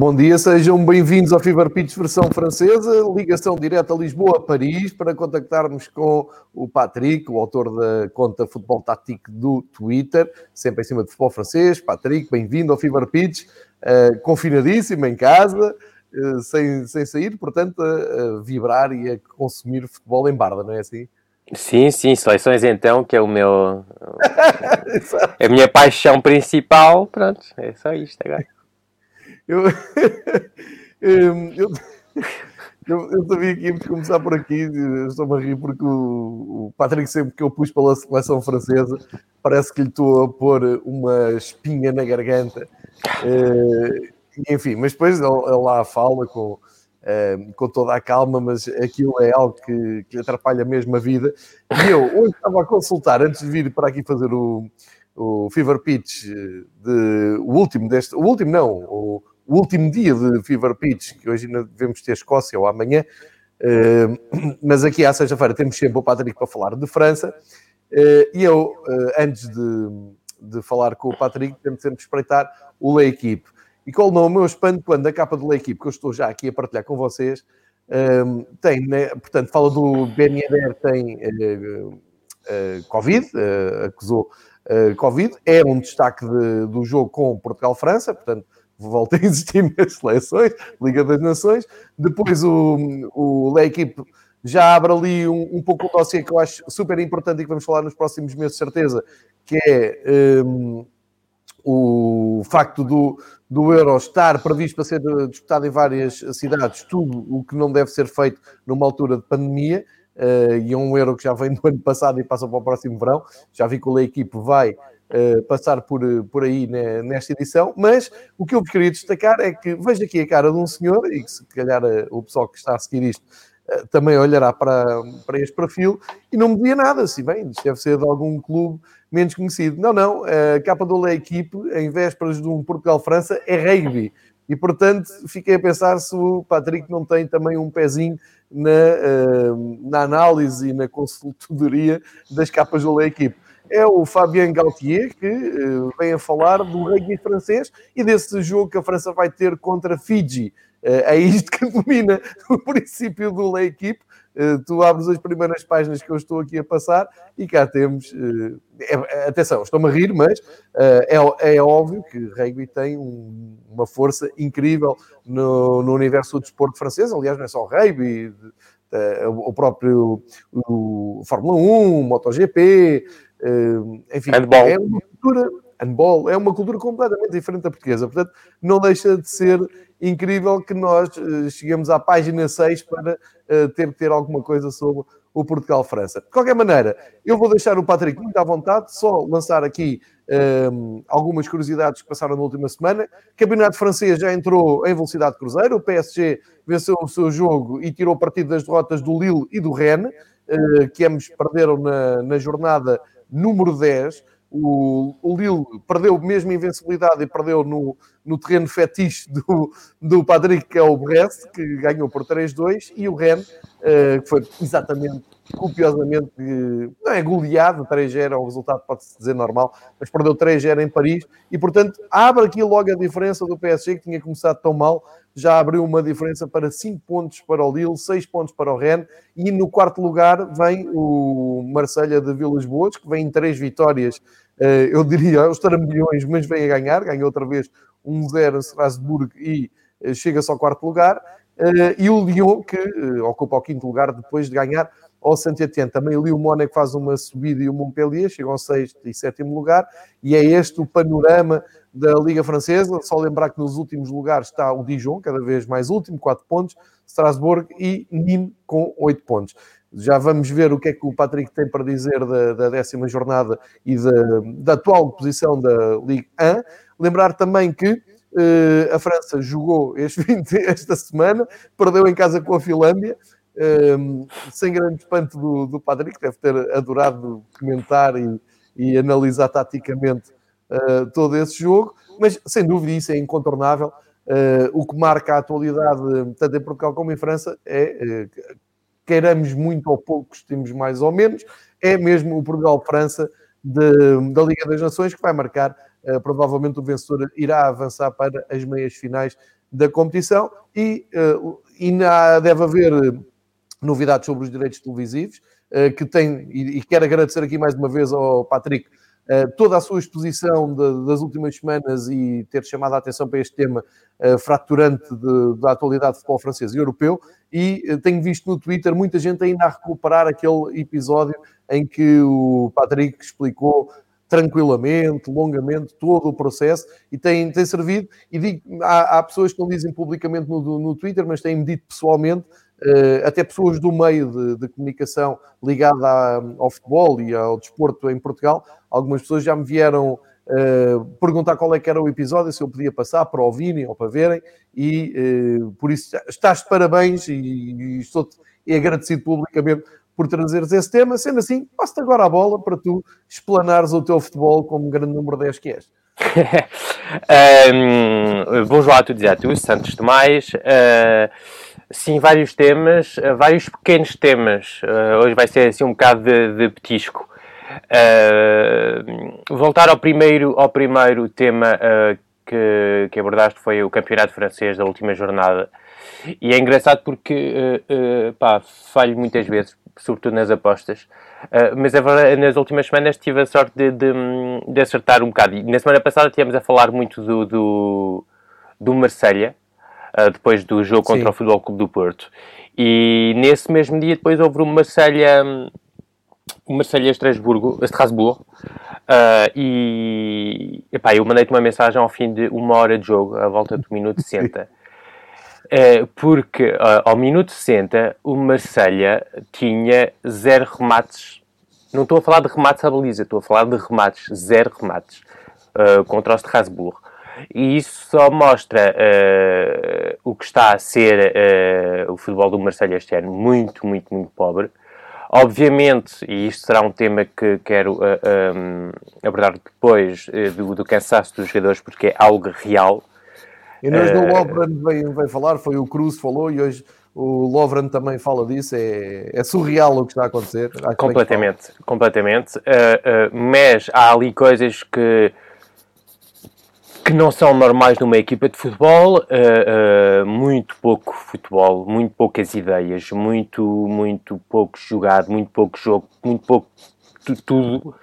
Bom dia, sejam bem-vindos ao Fever Pitch versão francesa, ligação direta a Lisboa-Paris para contactarmos com o Patrick, o autor da conta Futebol Tático do Twitter, sempre em cima de futebol francês. Patrick, bem-vindo ao Fever Pitch, uh, confinadíssimo em casa, uh, sem, sem sair, portanto, a, a, vibrar e a consumir futebol em barda, não é assim? Sim, sim, seleções então, que é o meu. é a minha paixão principal, pronto, é só isto agora. Eu, eu, eu, eu, sabia que íamos começar por aqui, estou-me a rir porque o, o Patrick, sempre que eu pus pela seleção francesa, parece que lhe estou a pôr uma espinha na garganta. Uh, enfim, mas depois ele, lá fala com, uh, com toda a calma, mas aquilo é algo que, que atrapalha mesmo a vida. E eu hoje estava a consultar, antes de vir para aqui fazer o, o Fever Pitch, de, o último deste, o último não, o o último dia de Fever Pitch, que hoje ainda devemos ter Escócia ou amanhã, uh, mas aqui à sexta-feira temos sempre o Patrick para falar de França. Uh, e eu, uh, antes de, de falar com o Patrick, tento sempre espreitar o L'Equipe. E qual não o meu espanto quando a capa do L'Equipe, que eu estou já aqui a partilhar com vocês, tem, né, portanto, fala do Ben Yedder, tem Covid, acusou Covid, é um destaque de, do jogo com Portugal-França, portanto, volta a existir nas seleções, Liga das Nações. Depois o, o L'Equipe já abre ali um, um pouco o dossiê que eu acho super importante e que vamos falar nos próximos meses, certeza, que é um, o facto do, do Euro estar previsto para ser disputado em várias cidades, tudo o que não deve ser feito numa altura de pandemia, uh, e é um Euro que já vem do ano passado e passa para o próximo verão. Já vi que o L'Equipe vai uh, passar por, por aí né, nesta edição, mas o que eu queria destacar é que vejo aqui a cara de um senhor, e que se calhar uh, o pessoal que está a seguir isto uh, também olhará para, para este perfil, e não me dizia nada, se bem, isto deve ser de algum clube menos conhecido. Não, não, a capa do La Equipe, em vésperas de um Portugal-França, é rugby. E, portanto, fiquei a pensar se o Patrick não tem também um pezinho na, na análise e na consultoria das capas do La Equipe é o Fabien Gaultier, que uh, vem a falar do rugby francês e desse jogo que a França vai ter contra Fiji. Uh, é isto que domina o princípio do La Equipe. Uh, tu abres as primeiras páginas que eu estou aqui a passar e cá temos. É, atenção, estou-me a rir, mas é, é, óbvio que rugby tem um, uma força incrível no, no universo do desporto francês. Aliás, não é só rugby, o próprio o Fórmula 1, MotoGP, Uh, enfim, handball. é uma cultura, handball, é uma cultura completamente diferente da portuguesa. Portanto, não deixa de ser incrível que nós uh, cheguemos à página 6 para uh, ter que ter alguma coisa sobre o Portugal-França. De qualquer maneira, eu vou deixar o Patrick muito à vontade, só lançar aqui um, algumas curiosidades que passaram na última semana. O campeonato francês já entrou em velocidade cruzeiro, o PSG venceu o seu jogo e tirou partido das derrotas do Lille e do Rennes, uh, que ambos perderam na, na jornada número 10. O, o Lille perdeu mesmo invencibilidade e perdeu no, no terreno fetiche do, do Patrick, que é o Brest, que ganhou por 3-2, e o Rennes, uh, que foi exatamente, copiosamente, não é goleado, 3-0 é um resultado, pode-se dizer, normal, mas perdeu 3-0 em Paris, e portanto abre aqui logo a diferença do PSG, que tinha começado tão mal, já abriu uma diferença para 5 pontos para o Lille, 6 pontos para o Rennes, e no quarto lugar vem o Marselha de Vilas Boas, que vem em 3 vitórias, eh, eu diria, os trambolhões, mas vem a ganhar, ganhou outra vez 1-0 em Strasbourg e eh, chega-se ao quarto lugar, eh, e o Lyon, que ocupa o quinto lugar depois de ganhar ao Saint-Etienne. Também ali o Mónaco faz uma subida e o Montpellier chegam ao sexto e sétimo lugar, e é este o panorama da Liga Francesa. Só lembrar que nos últimos lugares está o Dijon, cada vez mais último, 4 pontos, Strasbourg e Nîmes com 8 pontos. Já vamos ver o que é que o Patrick tem para dizer da, da décima jornada e da, da, atual posição da Ligue 1. Lembrar também que uh, a França jogou este 20, esta semana, perdeu em casa com a Finlândia, um, sem grande espanto do, do Patrick, deve ter adorado comentar e, e analisar taticamente uh, todo esse jogo, mas sem dúvida isso é incontornável. Uh, o que marca a atualidade, tanto em Portugal como em França, é uh, queiramos muito ou pouco, gostemos mais ou menos, é mesmo o Portugal-França da Liga das Nações que vai marcar, uh, provavelmente o vencedor irá avançar para as meias finais da competição e ainda deve haver novidades sobre os direitos televisivos, que tem, e, quero agradecer aqui mais uma vez ao Patrick eh, toda a sua exposição de, das últimas semanas e ter chamado a atenção para este tema uh, fraturante de, da atualidade do futebol francês e europeu. E tenho visto no Twitter muita gente ainda a recuperar aquele episódio em que o Patrick explicou tranquilamente, longamente, todo o processo e tem, tem servido. E digo, há, há pessoas que não dizem publicamente no, no Twitter, mas têm-me dito pessoalmente até pessoas do meio de, de comunicação ligada à, ao futebol e ao desporto em Portugal, algumas pessoas já me vieram uh, perguntar qual é que era o episódio, se eu podia passar para ouvirem ou para verem, e uh, por isso estás de parabéns e, e estou e agradecido publicamente por trazeres esse tema. Sendo assim, passo-te agora a bola para tu explanares o teu futebol como grande número 10 que és. um, bonjour a todos e a todos, antes de mais. Uh, sim, vários temas, uh, vários pequenos temas. Uh, hoje vai ser assim um bocado de, de petisco. voltar ao primeiro, ao primeiro tema que, que abordaste foi o campeonato francês da última jornada. E é engraçado porque pá, falho muitas vezes, sobretudo nas apostas. Uh, mas nas últimas semanas tive a sorte de, de, de, acertar um bocado. E na semana passada estivemos a falar muito do, do, do Marselha, uh, depois do jogo contra Sim. o Futebol Clube do Porto. E nesse mesmo dia depois houve o Marselha, o Marselha Estrasburgo, Estrasburgo, uh, e epá, eu mandei-te uma mensagem ao fim de uma hora de jogo, à volta do minuto 60. Eh, porque uh, ao minuto 60 o Marselha tinha zero remates. Não estou a falar de remates à baliza, estou a falar de remates, zero remates uh, contra o Strasbourg. E isso só mostra uh, o que está a ser o futebol do Marselha este ano, muito, muito, muito pobre. Obviamente, e isto será um tema que quero um, abordar depois do, do cansaço dos jogadores, porque é algo real, e hoje uh, o Lovren veio, veio falar, foi o Cruz falou e hoje o Lovren também fala disso, é, é surreal o que está a acontecer. completamente, completamente. Uh, uh, mas há ali coisas que, que não são normais numa equipa de futebol, uh, muito pouco futebol, muito poucas ideias, muito, muito pouco jogado, muito pouco jogo, muito pouco tudo.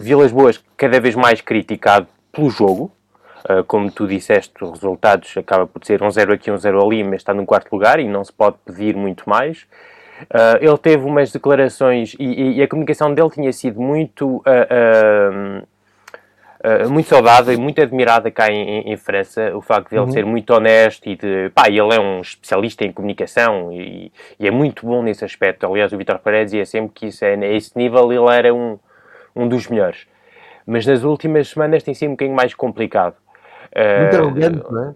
Vilas Boas cada vez mais criticado pelo jogo, Uh, como tu disseste, os resultados acaba por ser um 0 aqui, um 0 ali, mas está no quarto lugar e não se pode pedir muito mais. Uh, ele teve umas declarações e, e, a comunicação dele tinha sido muito, uh, muito saudável e muito admirada cá em, em, França. O facto de ele uhum. ser muito honesto e de. pá, ele é um especialista em comunicação e, e é muito bom nesse aspecto. Aliás, o Vitor Paredes dizia sempre que isso é, a esse nível ele era um, um dos melhores. Mas nas últimas semanas tem sido um bocadinho mais complicado. Muito uh, arrogante, não é?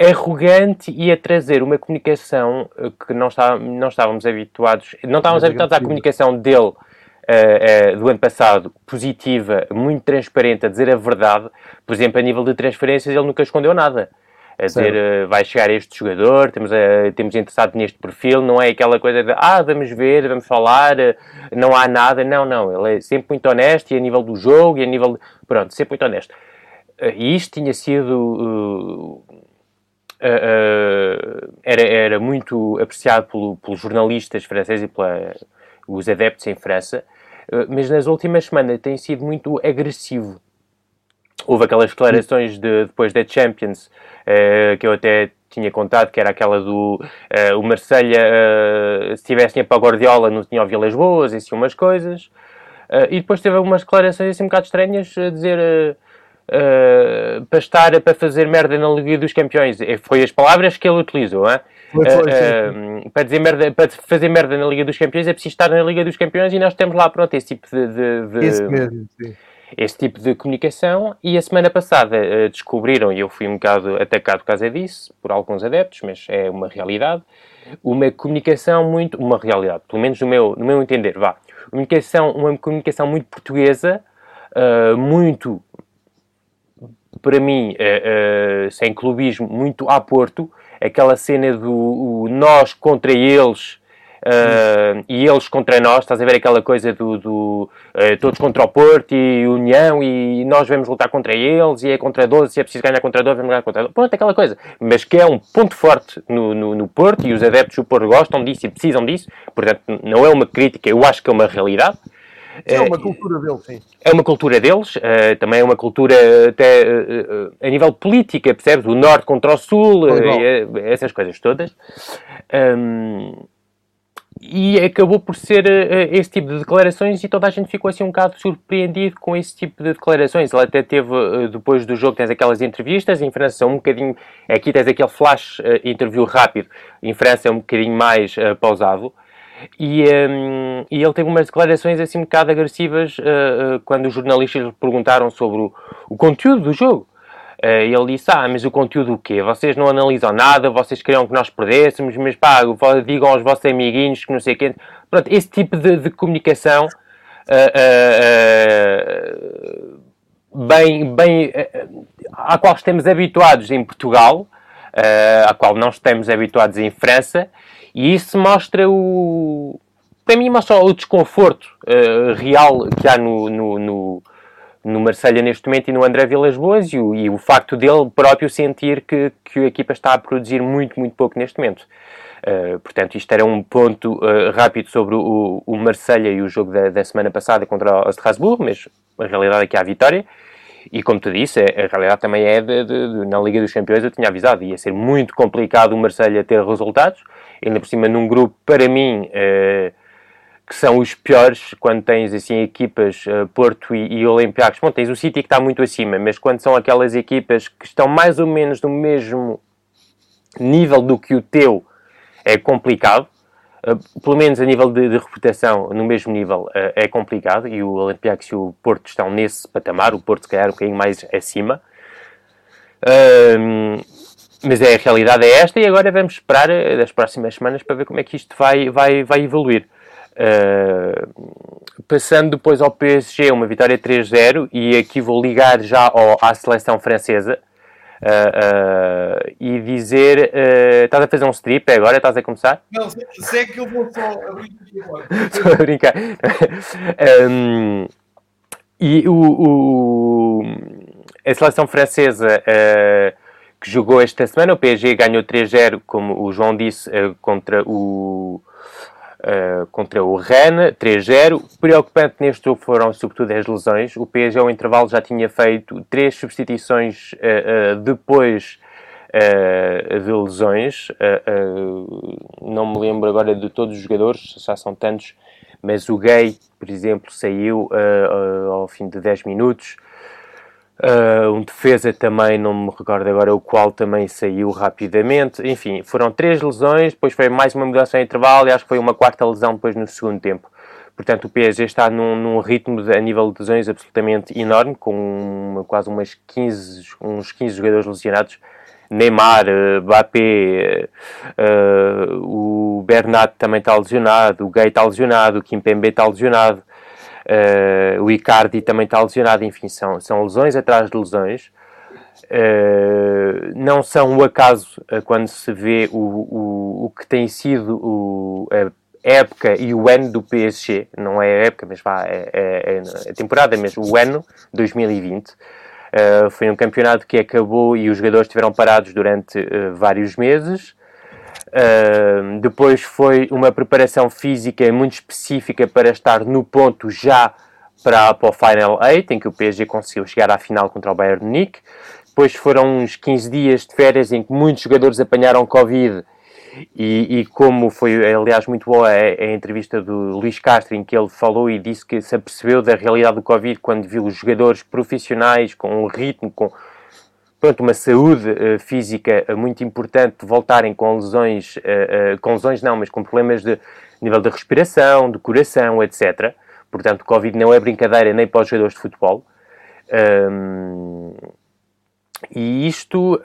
arrogante e a trazer uma comunicação que não, está, não estávamos habituados, não estávamos habituados à comunicação dele uh, uh, do ano passado, positiva, muito transparente, a dizer a verdade. Por exemplo, a nível de transferências, ele nunca escondeu nada. A dizer, uh, vai chegar este jogador, temos, temos interessado neste perfil, não é aquela coisa de, ah, vamos ver, vamos falar, não há nada. Não, não, ele é sempre muito honesto e a nível do jogo e a nível, de, pronto, sempre muito honesto. E isto tinha sido. Uh, uh, era, era muito apreciado pelo, pelos jornalistas franceses e pelos adeptos em França, mas nas últimas semanas tem sido muito agressivo. Houve aquelas declarações de, depois da Champions, que eu até tinha contado, que era aquela do uh, o Marselha uh, se tivesse dinheiro para Guardiola não tinha o Vilas Boas, e assim umas coisas. Uh, e depois teve algumas declarações assim um bocado estranhas a dizer para estar para fazer merda na Liga dos Campeões. Foi as palavras que ele utilizou, hein? Foi, foi, uh, para, dizer merda, para fazer merda na Liga dos Campeões é preciso estar na Liga dos Campeões e nós temos lá, pronto, esse tipo de. de, de esse mesmo, sim. Esse tipo de comunicação, e a semana passada uh, descobriram, e eu fui um bocado atacado por causa disso, por alguns adeptos, mas é uma realidade, uma comunicação muito. Uma realidade, pelo menos no meu, no meu entender, vá. Uma comunicação, uma comunicação muito portuguesa, uh, muito para mim, uh, uh, sem clubismo, muito a Porto, aquela cena do nós contra eles uh, e eles contra nós, estás a ver aquela coisa do, do todos contra o Porto e União e nós vamos lutar contra eles e é contra 12, se é preciso ganhar contra 12, vamos ganhar contra 12. Pronto, aquela coisa. Mas que é um ponto forte no, no, no Porto e os adeptos do Porto gostam disso e precisam disso, portanto, não é uma crítica, eu acho que é uma realidade. É uma cultura deles, sim. É uma cultura deles, uh, também é uma cultura até uh, a nível política, percebes? O Norte contra o Sul, essas coisas todas. E acabou por ser esse tipo de declarações e toda a gente ficou assim um bocado surpreendido com esse tipo de declarações. Ele até teve, depois do jogo, tens aquelas entrevistas, em França um bocadinho, aqui tens aquele flash interview rápido, em França é um bocadinho mais pausado. E, um, e, ele teve umas declarações assim um bocado agressivas uh, uh, quando os jornalistas lhe perguntaram sobre o, o conteúdo do jogo. Uh, ele disse, ah, mas o conteúdo o quê? Vocês não analisam nada, vocês queriam que nós perdêssemos, mas pá, digam aos vossos amiguinhos que não sei quê. Pronto, esse tipo de, de comunicação bem, bem, à qual estamos habituados em Portugal, à qual não estamos habituados em França, e isso mostra o. Para mim, mostra o desconforto uh, real que há no, no, no, no Marselha neste momento e no André Vilas Boas e o, e o facto dele próprio sentir que, que a equipa está a produzir muito, muito pouco neste momento. Uh, portanto, isto era um ponto uh, rápido sobre o, o Marselha e o jogo da, da semana passada contra o Strasbourg, mas a realidade é que há vitória. E como tu disse, a realidade também é de, de, de, na Liga dos Campeões, eu tinha avisado, ia ser muito complicado o Marselha ter resultados ainda por cima num grupo, para mim, uh, que são os piores, quando tens assim equipas uh, Porto e, e Olympiacos. Bom, tens o City que está muito acima, mas quando são aquelas equipas que estão mais ou menos no mesmo nível do que o teu, é complicado. Uh, pelo menos a nível de, de reputação, no mesmo nível, uh, é complicado. E o Olympiacos e o Porto estão nesse patamar. O Porto, se calhar, um bocadinho mais acima. Uh, mas é, a realidade é esta e agora vamos esperar uh, das próximas semanas para ver como é que isto vai, vai, vai evoluir. Uh, passando depois ao PSG, uma vitória 3-0, e aqui vou ligar já ao, à seleção francesa uh, uh, e dizer: estás a fazer um strip agora? Estás a começar? Não, sei que eu vou só abrir Estou a brincar. um, e o, o, a seleção francesa que jogou esta semana. O PSG ganhou 3-0, como o João disse, eh, contra o, uh, contra o Rennes, 3-0. Preocupante neste jogo foram sobretudo as lesões. O PSG ao intervalo já tinha feito três substituições uh, uh, depois de lesões. não me lembro agora de todos os jogadores, já são tantos, mas o Gay, por exemplo, saiu ao fim de 10 minutos. Uh, um defesa também, não me recordo agora o qual também saiu rapidamente. Enfim, foram três lesões, depois foi mais uma mudança em intervalo e acho que foi uma quarta lesão depois no segundo tempo. Portanto, o PSG está num, num ritmo de, a nível de lesões absolutamente enorme, com uma, quase umas 15, uns 15 jogadores lesionados. Neymar, uh, Mbappé, uh, o Bernat também está lesionado, o Gay está lesionado, o Kimpembe está lesionado. Uh, o Icardi também está lesionado, enfim, são, são lesões atrás de lesões. Uh, não são o acaso uh, quando se vê o, o, o que tem sido o, a época e o ano do PSG, não é a época, mas vá, é, é, é a temporada mesmo, o ano 2020. Uh, foi um campeonato que acabou e os jogadores estiveram parados durante vários meses. Uh, depois foi uma preparação física muito específica para estar no ponto já para, para o Final 8, em que o PSG conseguiu chegar à final contra o Bayern Munique. depois foram uns 15 dias de férias em que muitos jogadores apanharam Covid e, e, como foi, aliás, muito boa a, a, entrevista do Luís Castro, em que ele falou e disse que se apercebeu da realidade do Covid quando viu os jogadores profissionais com um ritmo, com pronto, uma saúde uh, física uh, muito importante, voltarem com lesões, uh, com lesões não, mas com problemas de nível de respiração, de coração, etc. Portanto, o Covid não é brincadeira nem para os jogadores de futebol. Um, e isto,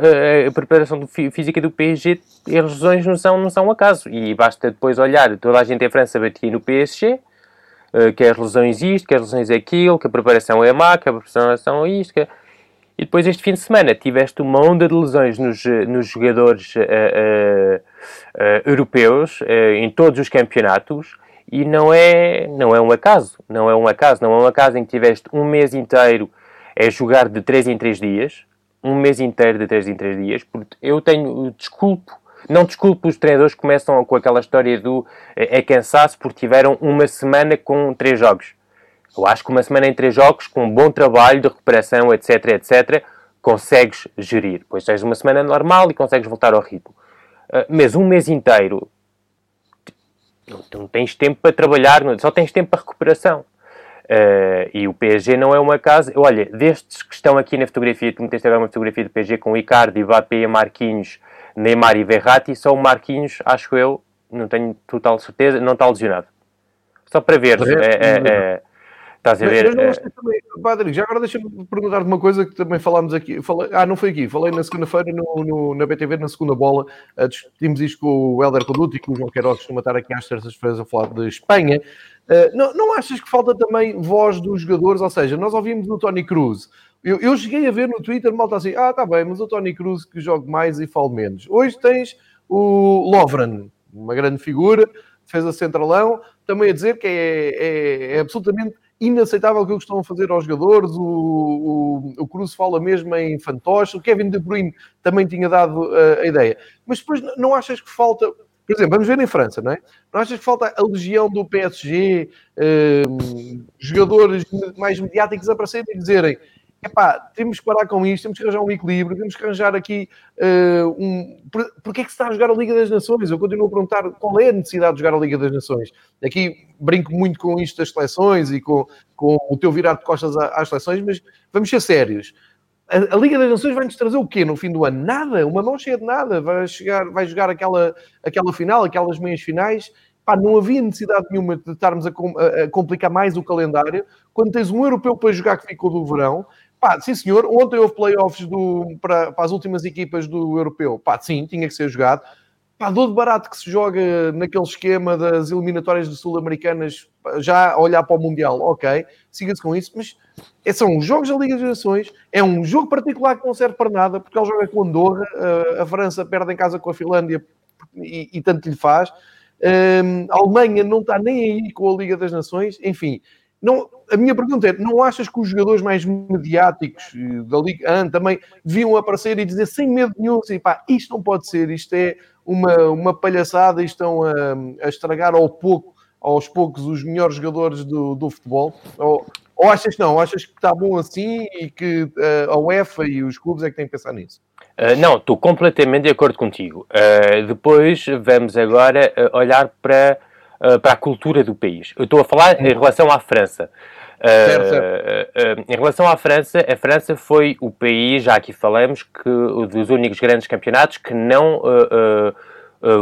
a preparação do, física do PSG, as lesões não são, não são acaso. E basta depois olhar, toda a gente em França batia no PSG, que as lesões isto, que as lesões aquilo, que a preparação é má, que a preparação é isto. Que... E depois este fim de semana tiveste uma onda de lesões nos, nos jogadores uh, uh, uh, europeus, em todos os campeonatos, e não é, não é um acaso. Não é um acaso. Não é um acaso em que tiveste um mês inteiro a jogar de 3 em 3 dias, um mês inteiro de 3 em 3 dias, porque eu tenho, desculpo, não desculpo os treinadores que começam com aquela história do é cansaço porque tiveram uma semana com 3 jogos. Eu acho que uma semana em 3 jogos, com um bom trabalho de recuperação, etc, etc, consegues gerir. Pois tens uma semana normal e consegues voltar ao ritmo. Uh, mas um mês inteiro, não, não tens tempo para trabalhar, só tens tempo para recuperação. Uh, e o PSG não é uma casa. Olha, destes que estão aqui na fotografia, tu meteste agora uma fotografia do PSG com Icardi, Mbappé, Marquinhos, Neymar e Verratti, só o Marquinhos, acho eu, não tenho total certeza, não está lesionado. Só para ver. É, é, é, estás a ver? Mas, mas também, Padre, já agora deixa-me perguntar-te uma coisa que também falámos aqui. Falei, ah, não foi aqui, falei na segunda-feira no, no, na BTV, na segunda bola. Uh, discutimos isto com o Helder Conduto e com o João Queiroz, que costuma estar aqui às terças-feiras a falar de Espanha. Uh, não, não achas que falta também voz dos jogadores? Ou seja, nós ouvimos o Tony Cruz. Eu, eu cheguei a ver no Twitter, malta assim, ah, tá bem, mas o Tony Cruz que joga mais e fala menos. Hoje tens o Lovren, uma grande figura, fez a centralão, também a dizer que é, é, é absolutamente inaceitável o que estão a fazer aos jogadores. O, o, o Cruz fala mesmo em fantoche. O Kevin De Bruyne também tinha dado uh, a ideia. Mas depois não achas que falta por exemplo, vamos ver em França, não é? Não achas que falta a legião do PSG, uh, jogadores mais mediáticos aparecerem e dizerem epá, temos que parar com isto, temos que arranjar um equilíbrio, temos que arranjar aqui uh, um... Por, porquê é que se está a jogar a Liga das Nações? Eu continuo a perguntar qual é a necessidade de jogar a Liga das Nações. Aqui brinco muito com isto das seleções e com, com o teu virar de costas às seleções, mas vamos ser sérios a, a, Liga das Nações vai-nos trazer o quê no fim do ano? Nada, uma mão cheia de nada. Vai, chegar, vai jogar aquela, aquela final, aquelas meias finais. Pá, não havia necessidade nenhuma de estarmos a, complicar mais o calendário quando tens um europeu para jogar que ficou do verão. Pá, sim senhor, ontem houve playoffs do, para, para as últimas equipas do europeu. Pá, sim, tinha que ser jogado. Pá, dou de barato que se joga naquele esquema das eliminatórias sul-americanas já a olhar para o Mundial, ok, siga-se com isso, mas é, são jogos da Liga das Nações, é um jogo particular que não serve para nada, porque ele joga com Andorra, eh, a França perde em casa com a Finlândia e, e tanto lhe faz, ehm, a Alemanha não está nem aí com a Liga das Nações, enfim. Não, a minha pergunta é: não achas que os jogadores mais mediáticos eh, da Liga também deviam aparecer e dizer sem medo nenhum assim, pá, isto não pode ser, isto é uma, uma palhaçada e estão a, a estragar ao pouco, aos poucos os melhores jogadores do, do futebol? Ou, ou achas não? Achas que está bom assim e que uh, a UEFA e os clubes é que têm que pensar nisso? Uh, não, estou completamente de acordo contigo. Uh, depois vamos agora olhar para, para a cultura do país. Eu estou a falar em relação à França. Certo, certo. em relação à França, a França foi o país, já aqui falamos, que dos únicos grandes campeonatos que não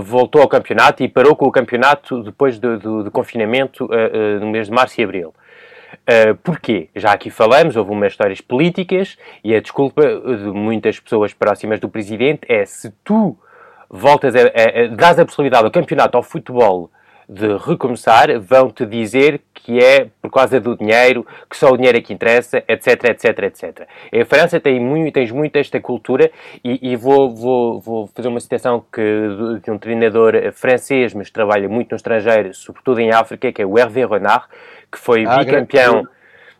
voltou ao campeonato e parou com o campeonato depois do, do, do confinamento no mês de março e abril. Uh, porquê? Já aqui falamos, houve umas histórias políticas e a desculpa de muitas pessoas próximas do presidente é se tu voltas a, a, a dás a possibilidade ao campeonato ao futebol de recomeçar, vão-te dizer que é por causa do dinheiro, que só o dinheiro é que interessa, etc, etc, etc. Em França tem muito, tens muito esta cultura e, e vou, vou, vou, fazer uma citação que, de um treinador francês, mas trabalha muito no estrangeiro, sobretudo em África, que é o Hervé Renard, que foi ah, bicampeão,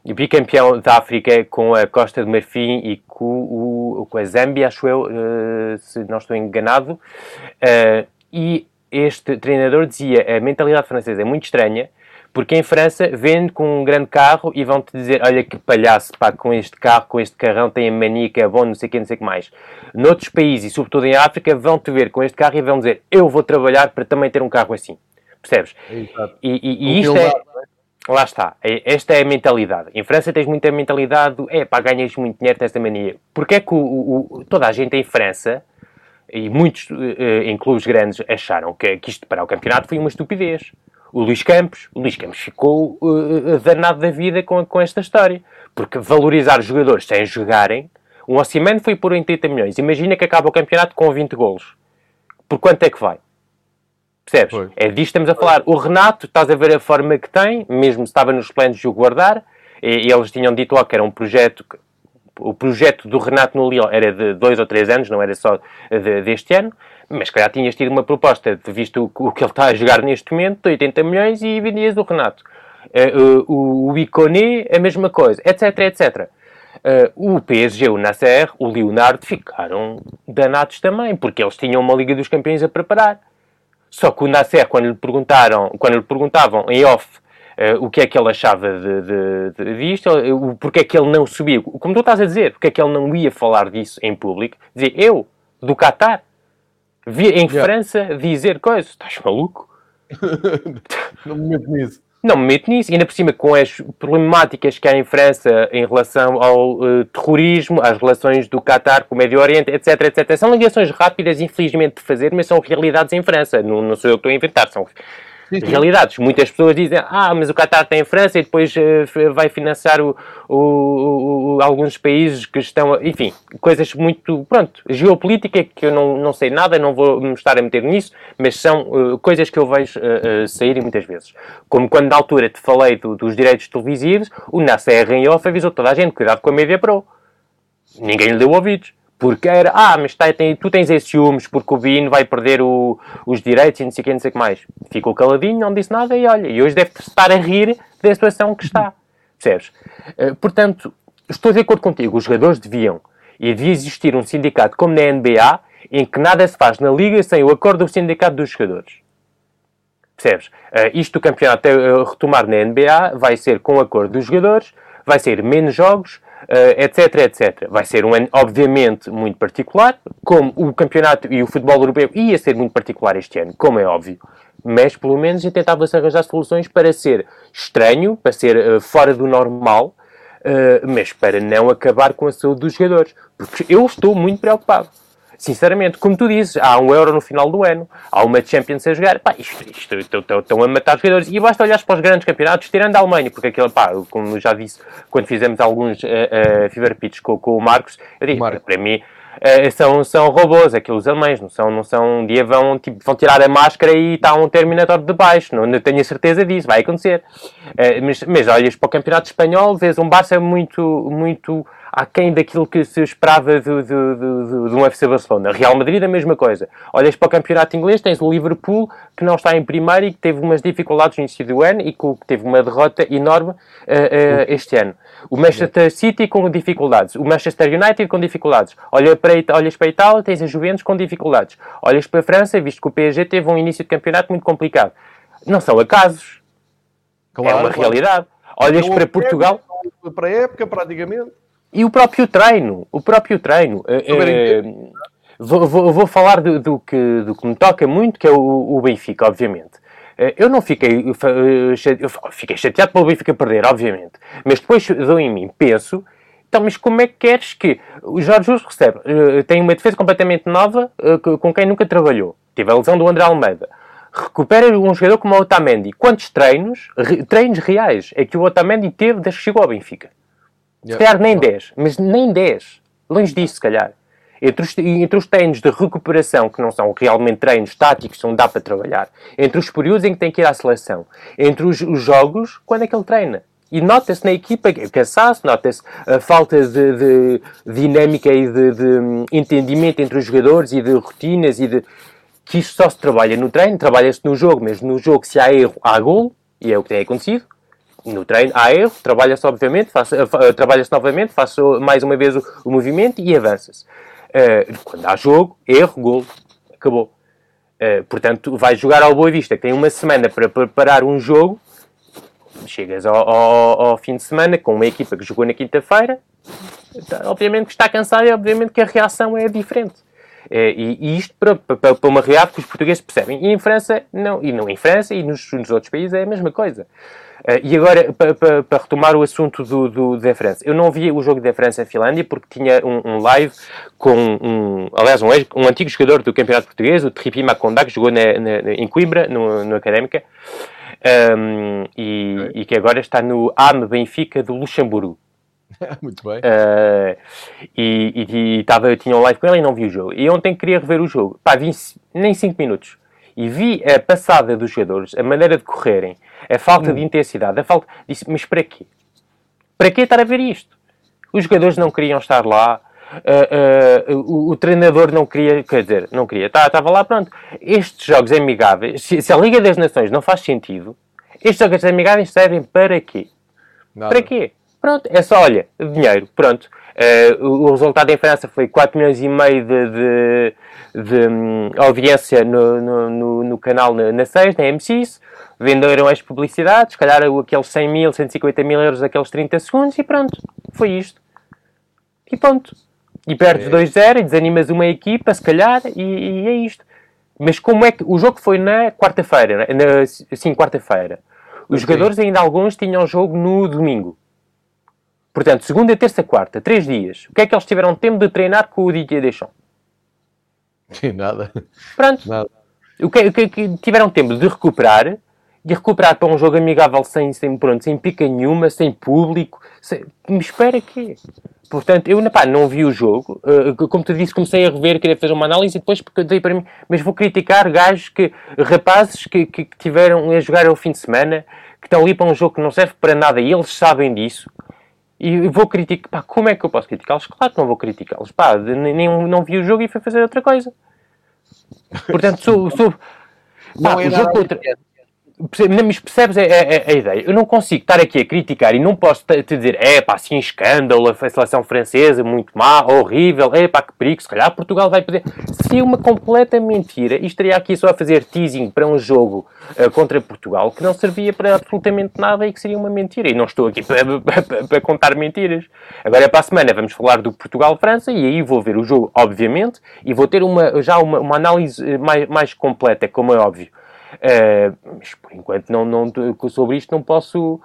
bicampeão da África com a Costa do Marfim e com, o, com a Zâmbia, acho eu, uh, se não estou enganado. Uh, e este treinador dizia a mentalidade francesa é muito estranha Porque em França vende com um grande carro e vão-te dizer: olha que palhaço, pá, com este carro, com este carrão, tem a mania que é bom, não sei o que, não sei o que mais. Noutros países, e sobretudo em África, vão-te ver com este carro e vão dizer: eu vou trabalhar para também ter um carro assim. Percebes? Exato. E, e, e isto é. Humildade, Lá está. É- Esta é a mentalidade. Em França tens muita mentalidade é pá, ganhas muito dinheiro desta mania. Porque é que o- o- toda a gente em França, e muitos eh, em clubes grandes, acharam que, que isto para o campeonato foi uma estupidez. O Luís Campos, o Luís Campos ficou eh, danado da vida com, com esta história. Porque valorizar os jogadores sem jogarem, um Osimhen foi por 80 milhões. Imagina que acaba o campeonato com 20 golos. Por quanto é que vai? Percebes? Pois. É disto que estamos a falar. O Renato, estás a ver a forma que tem, mesmo se estava nos planos de o guardar, eles tinham dito ó, que era um projeto. O projeto do Renato no Lyon era de dois ou três anos, não era só de- deste ano, mas se calhar tinhas tido uma proposta, visto o, o que ele está a jogar neste momento, de 80 milhões e vendias o Renato. Eh, o, o Iconé, a mesma coisa, etc, etc. Eh, o PSG, o Nasser, o Leonardo ficaram danados também, porque eles tinham uma Liga dos Campeões a preparar. Só que o Nasser, quando lhe perguntaram, quando lhe perguntavam em off o que é que ele achava de, de, de- disto, o porque é que ele não subia, como tu estás a dizer, porque é que ele não ia falar disso em público, dizer eu, do Qatar, vi em Yeah. França dizer coisas, estás maluco? Não me meto nisso. Não me meto nisso, ainda por cima com as problemáticas que há em França em relação ao eh, terrorismo, às relações do Qatar com o Médio Oriente, etc, etc. São ligações rápidas, infelizmente, de fazer, mas são realidades em França. Não, não sou eu que estou a inventar, são realidades. Muitas pessoas dizem, ah, mas o Qatar tem em França e depois f- vai financiar o, o- o- alguns países que estão, a- enfim, coisas muito, pronto, geopolítica que eu não, não sei nada, não vou me estar a meter nisso, mas são eh, coisas que eu vejo eh, saírem muitas vezes. Como quando na altura te falei do- dos direitos televisivos, o Nasser em off avisou toda a gente, cuidado com a Media Pro. Ninguém lhe deu ouvidos. Porque era, ah, mas tá- tem- tu tens esses ciúmes porque o Bino vai perder o- os direitos e não sei o que, não sei o que mais. Ficou caladinho, não disse nada e olha, e hoje deve estar a rir da situação que está. Percebes? Eh, portanto, estou de acordo contigo, os jogadores deviam, e devia existir um sindicato como na NBA, em que nada se faz na liga sem o acordo do sindicato dos jogadores. Percebes? Eh, isto do campeonato a retomar na NBA vai ser com o acordo dos jogadores, vai ser menos jogos, etc, etc. Vai ser um ano, obviamente, muito particular, como o campeonato e o futebol europeu ia ser muito particular este ano, como é óbvio. Mas, pelo menos, tentava-se arranjar soluções para ser estranho, para ser eh, fora do normal, eh, mas para não acabar com a saúde dos jogadores. Porque eu estou muito preocupado. Sinceramente, como tu dizes, há um Euro no final do ano, há uma Champions a jogar, pá, isto, isto, estão- a matar os jogadores. E basta olhar para os grandes campeonatos, tirando a Alemanha, porque aquele, pá, como já disse, quando fizemos alguns uh, uh, fever pitch com, com o Marcos, eu digo, Marco. para mim, uh, são, são robôs, aqueles alemães, não são, não são, um dia vão, tipo, vão tirar a máscara e está um Terminator de baixo, não, não tenho a certeza disso, vai acontecer. Uh, mas, mas olhas para o campeonato espanhol, vês um Barça muito, muito aquém daquilo que se esperava do, do, do, do UFC Barcelona. Real Madrid, a mesma coisa. Olhas para o campeonato inglês, tens o Liverpool, que não está em primeiro e que teve umas dificuldades no início do ano e que teve uma derrota enorme uh, uh, este ano. O Manchester City com dificuldades. O Manchester United com dificuldades. Olha para, olhas para a Itália, tens a Juventus com dificuldades. Olhas para a França, visto que o PSG teve um início de campeonato muito complicado. Não são acasos. é uma claro. realidade. Olhas para Portugal... Para a época, praticamente. E o próprio treino, o próprio treino. Eh, vou, vou, vou falar do, do, que, do que me toca muito, que é o, o Benfica, obviamente. Eh, eu não fiquei, eu fiquei chateado pelo Benfica perder, obviamente. Mas depois dou em mim, penso, então, mas como é que queres que o Jorge Jesus recebe? tem uma defesa completamente nova, co- com quem nunca trabalhou. Tive a lesão do André Almeida. Recupera um jogador como o Otamendi. Quantos treinos, re- treinos reais, é que o Otamendi teve desde que chegou ao Benfica? Se calhar nem 10, mas nem 10. Longe disso, se calhar. Entre os, entre os treinos de recuperação, que não são realmente treinos táticos, não dá para trabalhar. Entre os períodos em que tem que ir à seleção. Entre os, os jogos, quando é que ele treina. E nota-se na equipa que- cansaço, nota-se a falta de, de dinâmica e de, de hum, entendimento entre os jogadores e de rotinas e de que isto só se trabalha no treino, trabalha-se no jogo, mas no jogo se há erro, há golo, e é o que tem acontecido. No treino há erro, trabalha-se obviamente, eh, eh, trabalha-se novamente, faz mais uma vez o, o movimento e avança-se. Eh, quando há jogo, erro, golo, acabou. Eh, portanto, vai jogar ao Boa Vista, que tem uma semana para preparar um jogo, chegas ao, ao, ao fim de semana com uma equipa que jogou na quinta-feira, tá, obviamente que está cansado e obviamente que a reação é diferente. É, e, e, isto para, para, para, uma realidade que os portugueses percebem. E em França, não, e não em França e nos, nos outros países é a mesma coisa. Uh, e agora, para, para, para, retomar o assunto do, do, da França, eu não vi o jogo da França-Finlândia porque tinha um, um, live com, um, aliás, um, um, antigo jogador do Campeonato Português, o Tripi Maconda, que jogou na, na, em Coimbra, no, no Académica, um, e, okay. e, que agora está no AM Benfica do Luxemburgo. Muito bem. Uh, e, e, e tava, tinha um live com ele e não vi o jogo. E ontem queria rever o jogo. Pá, vi nem 5 minutos. E vi a passada dos jogadores, a maneira de correrem, a falta hum. de intensidade, a falta. Disse, mas para quê? Para quê estar a ver isto? Os jogadores não queriam estar lá. Uh, uh, o, o, treinador não queria, quer dizer, não queria, estava tá, lá, pronto. Estes jogos amigáveis, se, se, a Liga das Nações não faz sentido, estes jogos amigáveis servem para quê? Nada. Para quê? Pronto, é só, olha, dinheiro, pronto. Uh, o resultado em França foi 4 milhões e meio de, de, de um, audiência no, no, no, no, canal na, na 6, na M6. Venderam as publicidades, se calhar aqueles 100 mil, 150 mil euros daqueles 30 segundos e pronto, foi isto. E pronto. E perdes é. 2-0 e desanimas uma equipa, se calhar, e, e, é isto. Mas como é que. O jogo foi na quarta-feira, sim, quarta-feira. Os okay. jogadores, ainda alguns, tinham jogo no domingo. Portanto, segunda, terça, quarta, três dias. O que é que eles tiveram tempo de treinar com o Didier Deschamps? Nada. Pronto. Nada. O que, o que, que tiveram tempo de recuperar e recuperar para um jogo amigável sem, sem, pronto, sem pica nenhuma, sem público. Sem... Me espera quê? Portanto, eu pá, não vi o jogo. Uh, como te disse, comecei a rever, queria fazer uma análise e depois dei para mim. Mas vou criticar gajos que, rapazes que, que, que tiveram a jogar ao fim de semana, que estão ali para um jogo que não serve para nada e eles sabem disso. E vou criticar, pá, como é que eu posso criticá-los? Claro que não vou criticá-los, pá, nem, não vi o jogo e fui fazer outra coisa. Portanto, sou, sou pá, não é o jogo contra... Mas percebes a, a, a, ideia? Eu não consigo estar aqui a criticar e não posso te dizer, é pá, assim, escândalo, a seleção francesa, muito má, horrível, é pá, que perigo, se calhar Portugal vai poder. Seria uma completa mentira e estaria aqui só a fazer teasing para um jogo uh, contra Portugal que não servia para absolutamente nada e que seria uma mentira. E não estou aqui para, para, para contar mentiras. Agora, para a semana, vamos falar do Portugal-França e aí vou ver o jogo, obviamente, e vou ter uma, já uma, uma análise mais, mais completa, como é óbvio. Uh, mas por enquanto não, não, sobre isto não posso.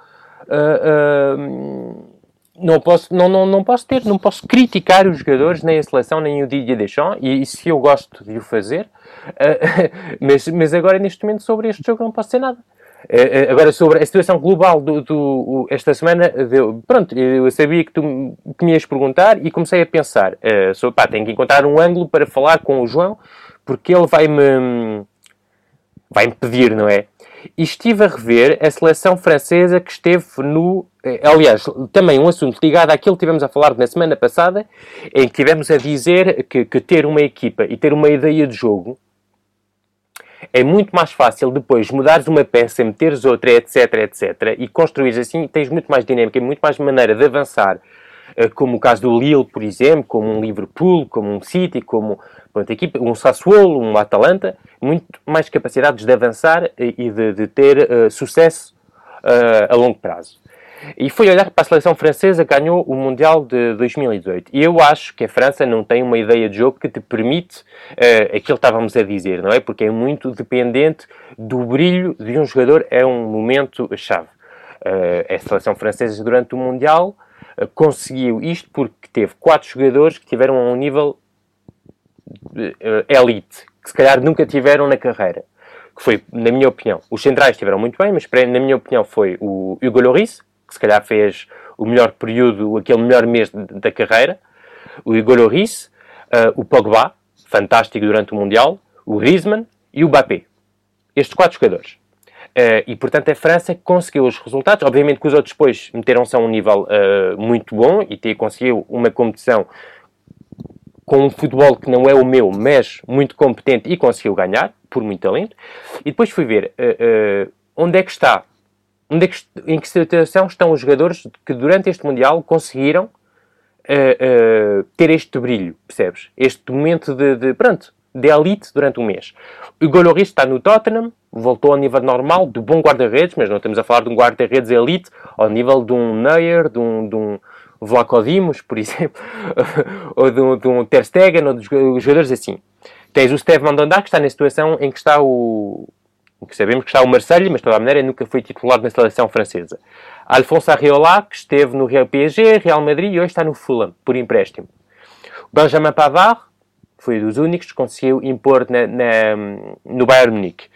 Uh, uh, não posso, não, não, não posso ter, não posso criticar os jogadores, nem a seleção, nem o Didier Deschamps, e, se eu gosto de o fazer, mas, mas agora neste momento sobre este jogo não posso dizer nada. Agora, sobre a situação global do, do esta semana, deu, pronto, eu sabia que tu que me ias perguntar e comecei a pensar, uh, sobre, pá, tenho que encontrar um ângulo para falar com o João, porque ele vai-me vai-me pedir, não é? E estive a rever a seleção francesa que esteve no. Eh, aliás, também um assunto ligado àquilo que tivemos a falar na semana passada, em que tivemos a dizer que, que ter uma equipa e ter uma ideia de jogo é muito mais fácil depois mudares uma peça, meteres outra, etc, etc, e construires assim, tens muito mais dinâmica e muito mais maneira de avançar, como o caso do Lille, por exemplo, como um Liverpool, como um City, como Pronto, equipa, um Sassuolo, um Atalanta, muito mais capacidades de avançar e de, de ter uh, sucesso uh, a longo prazo. E foi olhar para a seleção francesa que ganhou o Mundial de 2018. E eu acho que a França não tem uma ideia de jogo que te permite uh, aquilo que estávamos a dizer, não é? Porque é muito dependente do brilho de um jogador, é um momento-chave. Uh, a seleção francesa, durante o Mundial, conseguiu isto porque teve quatro jogadores que tiveram um nível uh, elite, que se calhar nunca tiveram na carreira. Que foi, na minha opinião, os centrais estiveram muito bem, mas na minha opinião foi o Hugo Lloris, que se calhar fez o melhor período, aquele melhor mês da carreira, o Hugo Lloris, uh, o Pogba, fantástico durante o Mundial, o Griezmann e o Mbappé. Estes quatro jogadores. Uh, e, portanto, a França conseguiu os resultados. Obviamente que os outros depois meteram-se a um nível uh, muito bom e te, conseguiu uma competição com um futebol que não é o meu, mas muito competente e conseguiu ganhar, por muito talento. E depois fui ver uh, onde é que está, onde é que, em que situação estão os jogadores que durante este Mundial conseguiram ter este brilho, percebes? Este momento de, de, pronto, de elite durante um mês. O Lloris está no Tottenham, voltou ao nível normal, de bom guarda-redes, mas não estamos a falar de um guarda-redes elite, ao nível de um Neuer, de um, de um por exemplo, ou de um, de um Ter Stegen, ou de jogadores assim. Tens o Steve Mandanda, que está na situação em que está o... que sabemos que está o Marseille, mas de toda a maneira nunca foi titular na seleção francesa. Alfonso Arreola, que esteve no Real PSG, Real Madrid e hoje está no Fulham, por empréstimo. Benjamin Pavard, foi dos únicos que conseguiu impor na, na, no Bayern Munique.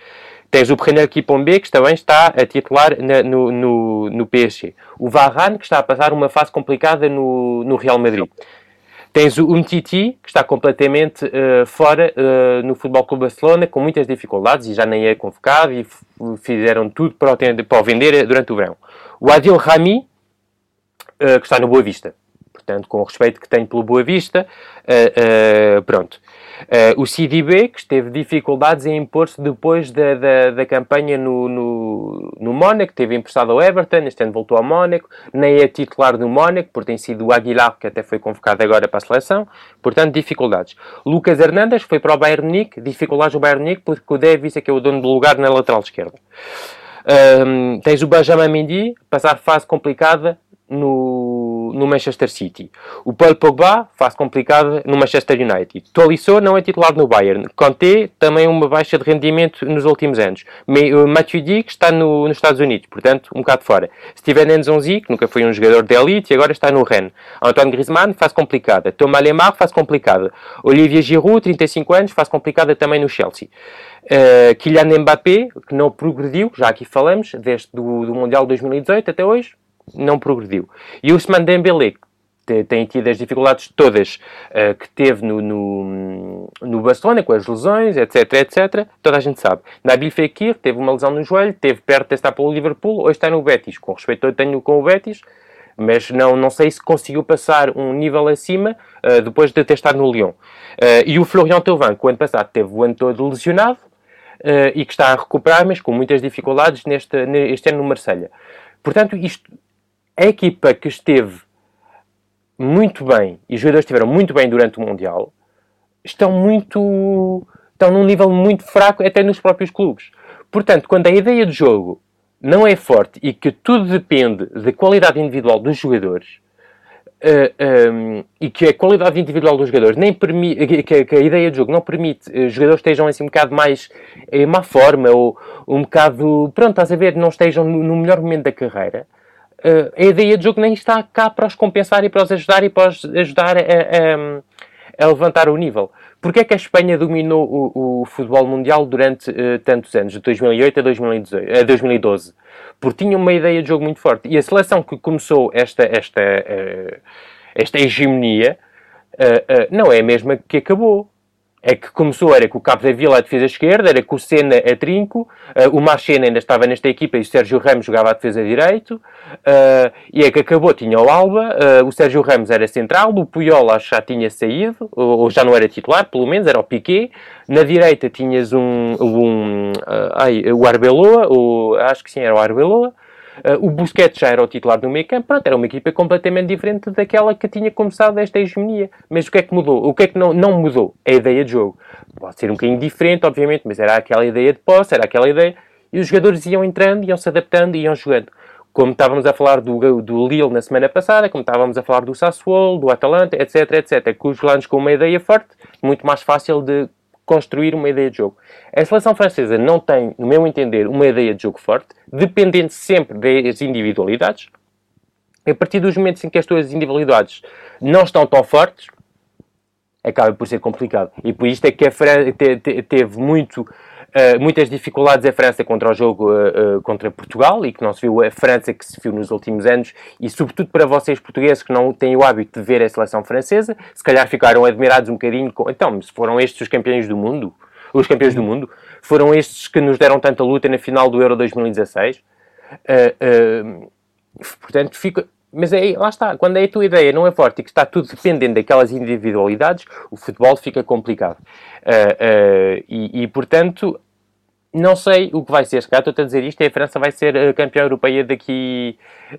Tens o Brenner Kipombe, que também está a titular na, no, no, no PSG. O Varane, que está a passar uma fase complicada no, no Real Madrid. Tens o Umtiti, que está completamente uh, fora uh, no Futebol Clube Barcelona, com muitas dificuldades e já nem é convocado e fizeram tudo para o, para o vender durante o verão. O Adil Rami, uh, que está no Boa Vista. Portanto, com o respeito que tenho pelo Boa Vista, pronto. Uh, o CDB, que teve dificuldades em impor-se depois da, da, da campanha no, no, no Mónaco, teve emprestado ao Everton, este ano voltou ao Mónaco, nem é titular do Mónaco, porque tem sido o Aguilar, que até foi convocado agora para a seleção, portanto, dificuldades. Lucas Hernandes foi para o Bayern Munique, dificuldades do Bayern Munique, porque o Davis é que é o dono do lugar na lateral esquerda. Um, tens o Benjamin Mendy, passar fase complicada no, no Manchester City. O Paul Pogba, fase complicada no Manchester United. Tolisso não é titular no Bayern. Conte, também uma baixa de rendimento nos últimos anos. Matuidi, que está no, nos Estados Unidos, portanto, um bocado fora. Steven Nzonzi, que nunca foi um jogador de elite e agora está no Rennes. Antoine Griezmann, fase complicada. Thomas Lemar, fase complicada. Olivier Giroud, 35 anos, fase complicada também no Chelsea. Uh, Kylian Mbappé, que não progrediu, já aqui falamos, desde do, do Mundial 2018 até hoje, não progrediu. E o Ousmane Dembélé, tem tido as dificuldades todas uh, que teve no, no, no, Barcelona, com as lesões, etc, etc, toda a gente sabe. Nabil Fekir teve uma lesão no joelho, teve perto de estar pelo Liverpool, hoje está no Betis. Com respeito eu tenho com o Betis, mas não, não sei se conseguiu passar um nível acima uh, depois de ter estado no Lyon. Uh, e o Florian Thauvin, que o ano passado teve o ano todo lesionado, e que está a recuperar, mas com muitas dificuldades neste, neste ano no Marselha. Portanto, isto a equipa que esteve muito bem e os jogadores estiveram muito bem durante o Mundial estão muito. estão num nível muito fraco até nos próprios clubes. Portanto, quando a ideia de jogo não é forte e que tudo depende da qualidade individual dos jogadores uh, eh, um, ehm, e que a qualidade individual dos jogadores nem permite, que, que, a ideia de jogo não permite uh, os jogadores estejam assim um bocado mais em má forma ou um bocado, pronto, estás a ver, não estejam no, no melhor momento da carreira, uh, a ideia de jogo nem está cá para os compensar e para os ajudar e para os ajudar a, a, a levantar o nível. Porquê é que a Espanha dominou o, o futebol mundial durante uh, tantos anos, de 2008 a, 2018, a 2012? Porque tinha uma ideia de jogo muito forte. E a seleção que começou esta, esta, uh, esta hegemonia uh, não é a mesma que acabou é que começou, era com o Cabo da Vila a defesa esquerda, era com o Senna a trinco, uh, o Marchena ainda estava nesta equipa e o Sérgio Ramos jogava a defesa direito, uh, e é que acabou, tinha o Alba, uh, o Sérgio Ramos era central, o Puyol acho que já tinha saído, ou, ou, já não era titular, pelo menos, era o Piquet, na direita tinhas um, um ai, o Arbeloa, o, acho que sim, era o Arbeloa, Uh, o Busquets já era o titular do meio campo, pronto, era uma equipa completamente diferente daquela que tinha começado esta hegemonia. Mas o que é que mudou? O que é que não, não mudou? A ideia de jogo. Pode ser um bocadinho diferente, obviamente, mas era aquela ideia de posse, era aquela ideia. E os jogadores iam entrando, iam se adaptando, iam jogando. Como estávamos a falar do, do Lille na semana passada, como estávamos a falar do Sassuolo, do Atalanta, etc, etc. Que os lanos com uma ideia forte, muito mais fácil de construir uma ideia de jogo. A seleção francesa não tem, no meu entender, uma ideia de jogo forte, dependendo sempre das individualidades. A partir dos momentos em que as tuas individualidades não estão tão fortes, acaba por ser complicado. E por isto é que a França teve muito Uh, muitas dificuldades a França contra o jogo uh, uh, contra Portugal e que não se viu a França que se viu nos últimos anos e sobretudo para vocês portugueses que não têm o hábito de ver a seleção francesa, se calhar ficaram admirados um bocadinho com... então, se foram estes os campeões do mundo, os campeões do mundo, foram estes que nos deram tanta luta na final do Euro 2016 portanto, fica, mas é, lá está, quando a tua ideia não é forte e que está tudo dependendo daquelas individualidades, o futebol fica complicado. Uh, uh, e, e, portanto, não sei o que vai ser. Se calhar estou a dizer isto, e a França vai ser uh, campeã europeia daqui,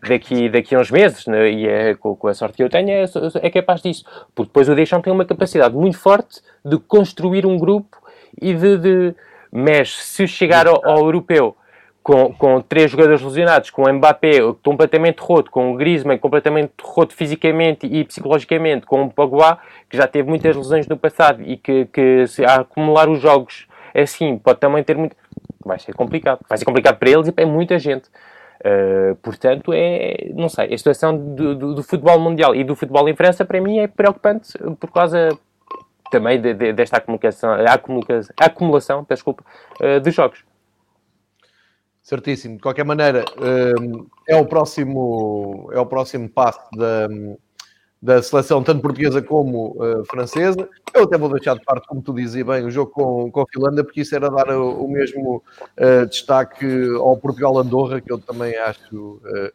daqui, daqui a uns meses, né? e é, com, com, a sorte que eu tenho, é, é capaz disso. Porque depois o Deschamps tem uma capacidade muito forte de construir um grupo e de, de... Mas se chegar ao, ao europeu com, com três jogadores lesionados, com o Mbappé completamente roto, com o Griezmann completamente roto fisicamente e psicologicamente, com o Pogba, que já teve muitas lesões no passado e que, que se a acumular os jogos assim pode também ter muito... Vai ser complicado. Vai ser complicado para eles e para muita gente. Uh, portanto, é, não sei, a situação do, do, do, futebol mundial e do futebol em França, para mim, é preocupante por causa também de, de, desta acumulação, acumulação, acumulação desculpa, uh, de jogos. Certíssimo. De qualquer maneira, hum, é o próximo, é o próximo passo da, da seleção, tanto portuguesa como uh, francesa. Eu até vou deixar de parte, como tu dizia bem, o jogo com, com a Finlândia, porque isso era dar o, o mesmo uh, destaque ao Portugal-Andorra, que eu também acho uh,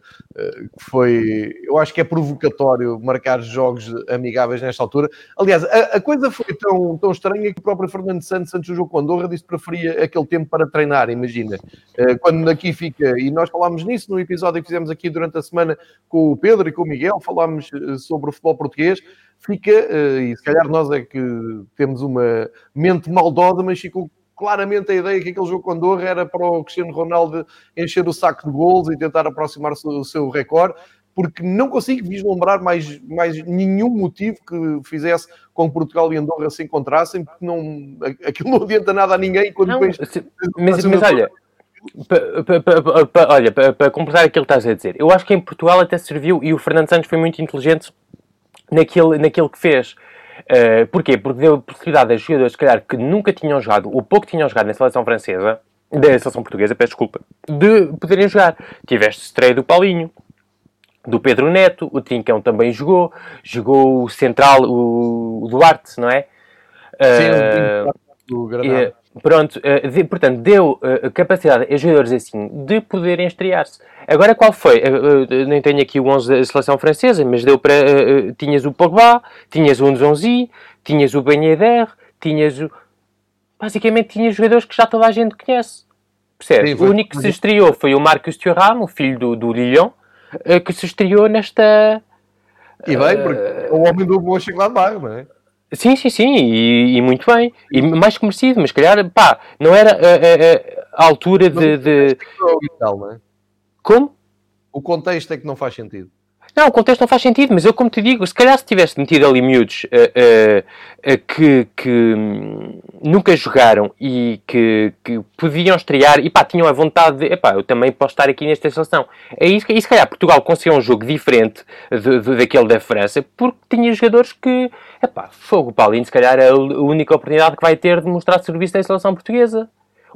que foi. Eu acho que é provocatório marcar jogos amigáveis nesta altura. Aliás, a, a, coisa foi tão, tão estranha que o próprio Fernando Santos, antes do jogo com Andorra, disse que preferia aquele tempo para treinar. Imagina, quando aqui fica, e nós falámos nisso no episódio que fizemos aqui durante a semana com o Pedro e com o Miguel, falámos sobre o futebol português, fica, eh, e se calhar nós é que temos uma mente maldosa, mas ficou claramente a ideia que aquele jogo com Andorra era para o Cristiano Ronaldo encher o saco de gols e tentar aproximar o seu recorde, porque não consigo vislumbrar mais, mais nenhum motivo que fizesse com que Portugal e Andorra se encontrassem, porque não, aquilo não adianta nada a ninguém. Quando não, depois, se, mas, mas olha, olha, para completar aquilo que estás a dizer, eu acho que em Portugal até serviu, e o Fernando Santos foi muito inteligente naquilo, naquilo que fez. Uh, porquê? Porque deu a possibilidade a jogadores, se calhar, que nunca tinham jogado, ou pouco tinham jogado na seleção francesa, da seleção portuguesa, peço desculpa, de poderem jogar. Tiveste estreia do Paulinho, do Pedro Neto, o Trincão também jogou, jogou o Central, o, Duarte, não é? Sim, uh, do Granada. Pronto, uh, de, portanto, deu uh, capacidade a jogadores assim de poderem estrear-se. Agora, qual foi? Uh, nem tenho aqui o 11 da seleção francesa, mas deu para. tinhas o Pogba, tinhas o Nzonzi, tinhas o Ben Yedder, tinhas o. Basicamente, tinhas jogadores que já toda a gente conhece. Percebe? Sim, o único que se estreou foi o Marcus Thuram, o filho do, do Lyon, que se estreou nesta. E bem, porque é o homem do Mönchengladbach, não é? Sim, sim, sim, e, e, muito bem. E mais que merecido, mas calhar, pá, não era a, a, a altura de. de... Como? O contexto é que não faz sentido. Não, o contexto não faz sentido, mas eu, como te digo, se calhar se tivesse metido ali miúdos uh, uh, uh, que, que hum, nunca jogaram e que, que podiam estrear e pá, tinham a vontade de, epá, eu também posso estar aqui nesta seleção. É isso, e se calhar Portugal conseguiu um jogo diferente de, de, daquele da França porque tinha jogadores que, epá, fogo, Paulinho, se calhar é a única oportunidade que vai ter de mostrar serviço na seleção portuguesa.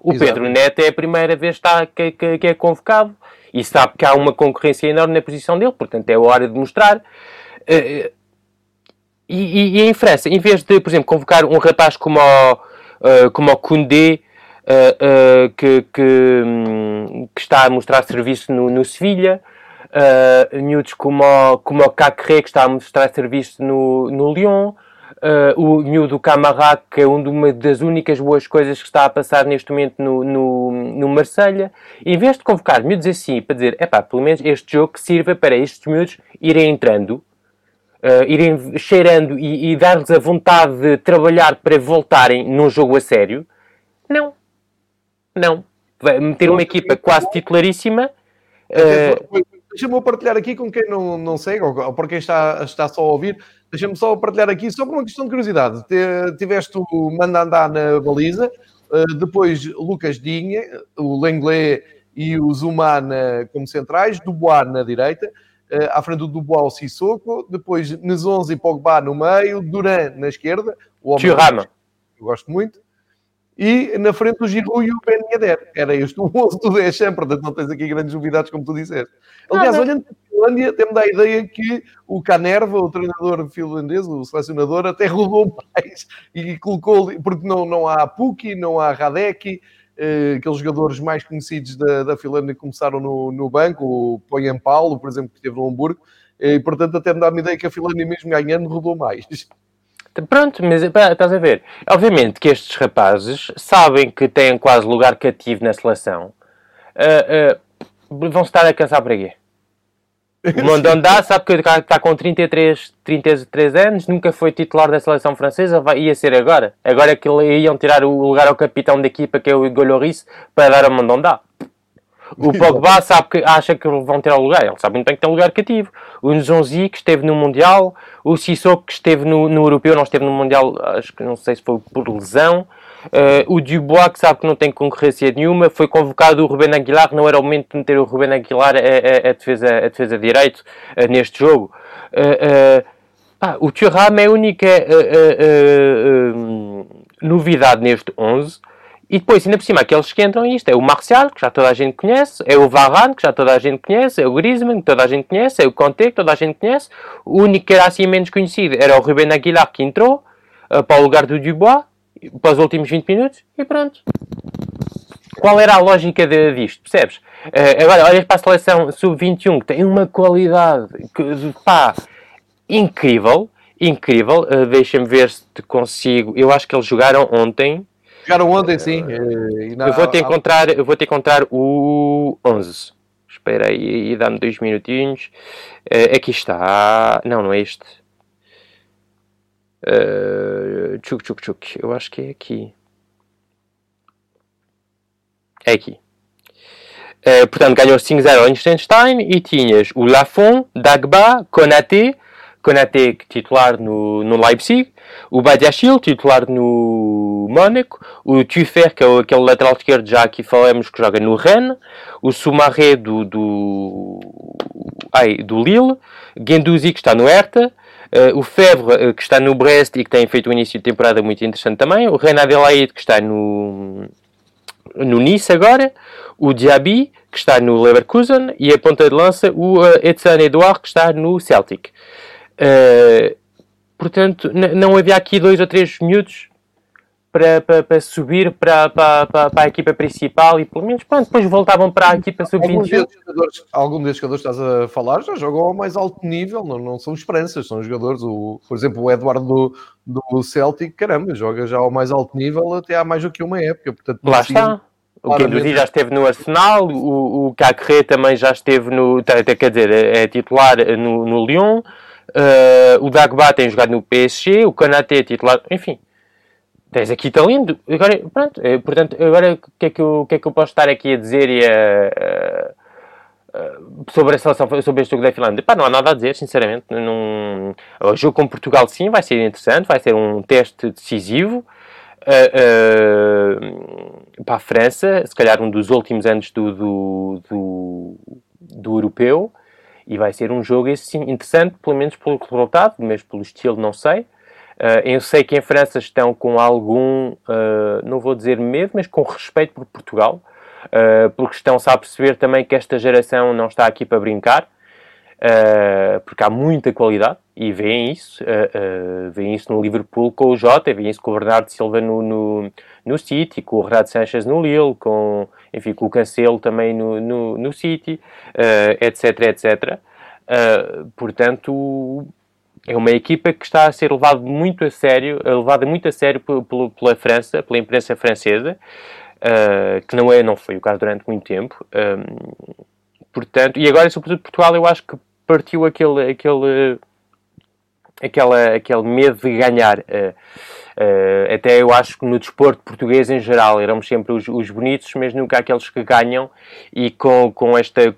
O Exato. Pedro Neto é a primeira vez que, está, que, que, que é convocado e sabe que há uma concorrência enorme na posição dele, portanto é hora de mostrar. Eh, e, e, em França, em vez de, por exemplo, convocar um rapaz como o, uh, como o Koundé, que, que, um, que, está a mostrar serviço no, no Sevilha, uh, miúdos como o, como o Cacré, que está a mostrar serviço no, no Lyon, Uh, o miúdo Camará, que é uma das únicas boas coisas que está a passar neste momento no, no, no Marselha, em vez de convocar miúdos assim para dizer, é pá, pelo menos este jogo sirva para estes miúdos irem entrando, uh, irem cheirando e, e dar-lhes a vontade de trabalhar para voltarem num jogo a sério, não. Não. Vai meter uma equipa quase titularíssima. Uh, Deixa-me partilhar aqui com quem não, não segue, ou para quem está, está só a ouvir, Deixa-me só partilhar aqui, só por uma questão de curiosidade. Tiveste o Mandandá na baliza, eh, depois Lucas Dinha, o Lenglet e o Zumana como centrais, Dubois na direita, eh, à frente do Dubois o Sissoko, depois Nezonzi e Pogba no meio, Duran na esquerda, o homem eu gosto muito, e na frente o Giroud e o Ben Yedder. Era este o 11 do 10 sempre, portanto não tens aqui grandes novidades como tu disseste. Aliás, olhando Finlândia, temos a ideia que o Canerva, o treinador finlandês, o selecionador, até rodou mais e colocou, porque não, não há Puki, não há Radek, eh, aqueles jogadores mais conhecidos da, da Finlândia começaram no, no banco, o Poyan Paulo, por exemplo, que esteve no Hamburgo, e portanto até me dá uma ideia que a Finlândia mesmo ganhando rodou mais. Pronto, mas estás a ver. Obviamente que estes rapazes sabem que têm quase lugar cativo na seleção. Uh, uh, vão estar a cansar para quê? O Mondondá sabe que está com 33, 33 anos, nunca foi titular da seleção francesa, vai, ia ser agora. Agora é que iam tirar o lugar ao capitão da equipa, que é o Igor para dar ao Mondondá. O Pogba sabe que acha que vão ter lugar, ele sabe muito bem que tem lugar cativo. O Nzonzi, que esteve no Mundial, o Sissoko, que esteve no, no Europeu, não esteve no Mundial, acho que não sei se foi por lesão. Uh, o Dubois, que sabe que não tem concorrência nenhuma, foi convocado o Ruben Aguilar, não era o momento de meter o Ruben Aguilar a, a, a defesa, a defesa de direito uh, neste jogo. Uh, ah, o Thuram é a única novidade neste 11. E depois, ainda por cima, aqueles que entram isto é o Marcial, que já toda a gente conhece, é o Varane, que já toda a gente conhece, é o Griezmann, que toda a gente conhece, é o Conte, que toda a gente conhece. O único que era assim menos conhecido era o Ruben Aguilar, que entrou para o lugar do Dubois para os últimos 20 minutos e pronto. Qual era a lógica de, disto? Percebes? Uh, agora, olhas para a seleção sub-21 que tem uma qualidade que, pá, incrível. Incrível. Uh, Deixa-me ver se te consigo. Eu acho que eles jogaram ontem. Jogaram ontem, sim. Uh, na... eu, vou te encontrar, eu vou te encontrar o 11. Espera aí, dá-me dois minutinhos. Uh, aqui está. Não, não é este. Uh, tchuk, tchuk, tchuk. Eu acho que é aqui. É aqui. Uh, portanto, ganhou 5-0 Liechtenstein e tinhas o Lafont, Dagba, Konaté, Konaté titular no, no Leipzig, o Badiachil, titular no Mónaco, o Tuffer, que é aquele lateral esquerdo já aqui falamos que joga no Rennes, o Soumaré do, do, ai, do Lille, Guendouzi que está no Hertha, Uh, o Febvre, uh, que está no Brest e que tem feito um início de temporada muito interessante também. O Renan Adelaide, que está no, no Nice agora. O Diaby, que está no Leverkusen. E a ponta de lança, o uh, Edson Edouard, que está no Celtic. Uh, portanto, não havia aqui dois ou três minutos para, para, para subir para, para, para, a equipa principal e pelo menos pronto, depois voltavam para a equipa sub-21. Algum desses jogadores que estás a falar já jogam ao mais alto nível, não, não são esperanças, são jogadores. O, por exemplo, o Eduardo do, do Celtic, caramba, joga já ao mais alto nível até há mais do que uma época. Portanto, Lá está. O Guendouzi já esteve no Arsenal, o, o Cacré também já esteve no. Quer dizer, é titular no, no Lyon, uh, o Dagba tem jogado no PSG, o Konaté é titular, enfim tens aqui talento. Agora, pronto, é, portanto, agora o que, é que, eu, que é que eu posso estar aqui a dizer e a, a, sobre a seleção, sobre este jogo da Finlândia? Pá, não há nada a dizer, sinceramente. Num, o jogo com Portugal, sim, vai ser interessante, vai ser um teste decisivo. Uh, uh, para a França, se calhar um dos últimos anos do, do, do, do europeu, e vai ser um jogo assim, interessante, pelo menos pelo resultado, mesmo pelo estilo, não sei. Uh, eu sei que em França estão com algum, uh, não vou dizer medo, mas com respeito por Portugal, uh, porque estão-se a perceber também que esta geração não está aqui para brincar, porque há muita qualidade, e veem isso, veem isso no Liverpool com o Jota, veem isso com o Bernardo Silva no, no, no City, com o Renato Sanches no Lille, com, enfim, com o Cancelo também no, no, no City, etc, etc. portanto, é uma equipa que está a ser levada muito a sério, levada muito a sério pela França, pela imprensa francesa, uh, que não, é, não foi o caso durante muito tempo. Portanto, e agora, sobretudo Portugal, eu acho que partiu aquele, aquele, aquela, aquele medo de ganhar. Uh, uh, até eu acho que no desporto português em geral éramos sempre os, os bonitos, mas nunca aqueles que ganham. E com, com esta.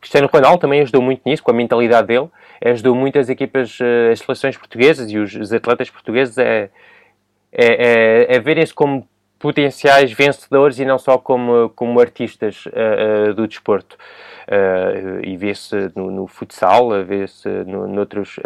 Cristiano Ronaldo também ajudou muito nisso, com a mentalidade dele ajudou muito as equipas, eh, as seleções portuguesas e os, os atletas portugueses a, a, a, a verem-se como potenciais vencedores e não só como, como artistas uh, uh, do desporto. Uh, e vê-se no, no, futsal, vê-se no, noutros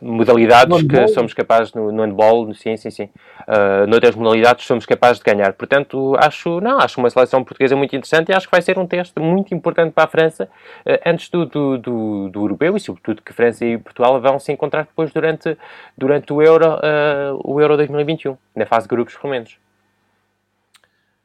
modalidades que somos capazes no, no handball, sim, sim, sim. Uh, noutras modalidades somos capazes de ganhar. Portanto, acho, não, acho uma seleção portuguesa muito interessante e acho que vai ser um teste muito importante para a França uh, antes do, do, do, do, europeu e sobretudo que França e Portugal vão se encontrar depois durante, durante o Euro, uh, o Euro 2021, na fase de grupos, pelo menos.